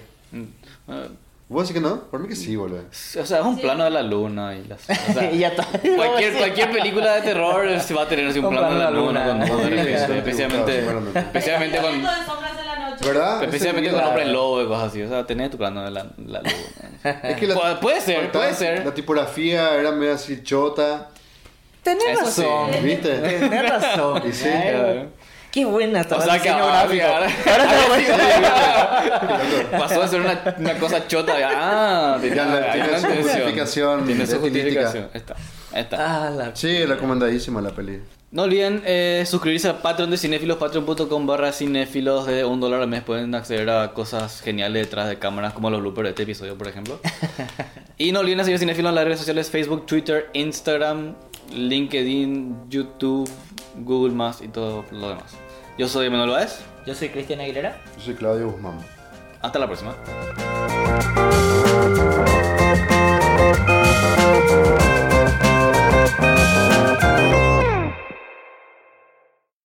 S1: Ah,
S3: ¿Vos decís que no? Por mí que sí, boludo.
S1: O sea, es un plano de la luna y las... O sea, <laughs>
S2: y ya está.
S1: Cualquier, <laughs> cualquier película de terror <laughs> se va a tener así un
S2: Un
S1: plano de la luna,
S2: luna.
S1: con todo,
S3: Sí, sí, sí,
S1: especialmente, especialmente con.
S3: ¿Verdad?
S1: especialmente con
S3: video-
S1: hombre lobo y cosas así, o sea, tenés tu plano de la, la luna.
S3: Es que la-
S1: Pu- puede ser, puede ser.
S3: La tipografía era medio así chota.
S2: Tenés
S1: Eso
S2: razón.
S1: sí.
S3: ¿Viste?
S2: Tenés razón.
S3: Y sí.
S2: Ay, Qué buena
S1: O
S2: estaba
S1: sea que
S2: diseño
S1: ahora,
S2: está <laughs> bueno.
S1: pasó de ser una, una cosa chota. Ah,
S3: la-
S1: hay
S3: tiene
S1: una
S3: justificación
S1: Tiene su justificación. Está, está.
S2: Ah, la...
S3: Sí, recomendadísima la peli.
S1: No olviden eh, suscribirse al Patreon de Cinéfilos, patreon.com barra cinéfilos. De un dólar al mes pueden acceder a cosas geniales detrás de cámaras, como los bloopers de este episodio, por ejemplo. <laughs> y no olviden seguir Cinéfilos en las redes sociales, Facebook, Twitter, Instagram, LinkedIn, YouTube, Google+, y todo lo demás. Yo soy Emanuel Baez.
S2: Yo soy Cristian Aguilera.
S3: Yo soy Claudio Guzmán.
S1: Hasta la próxima.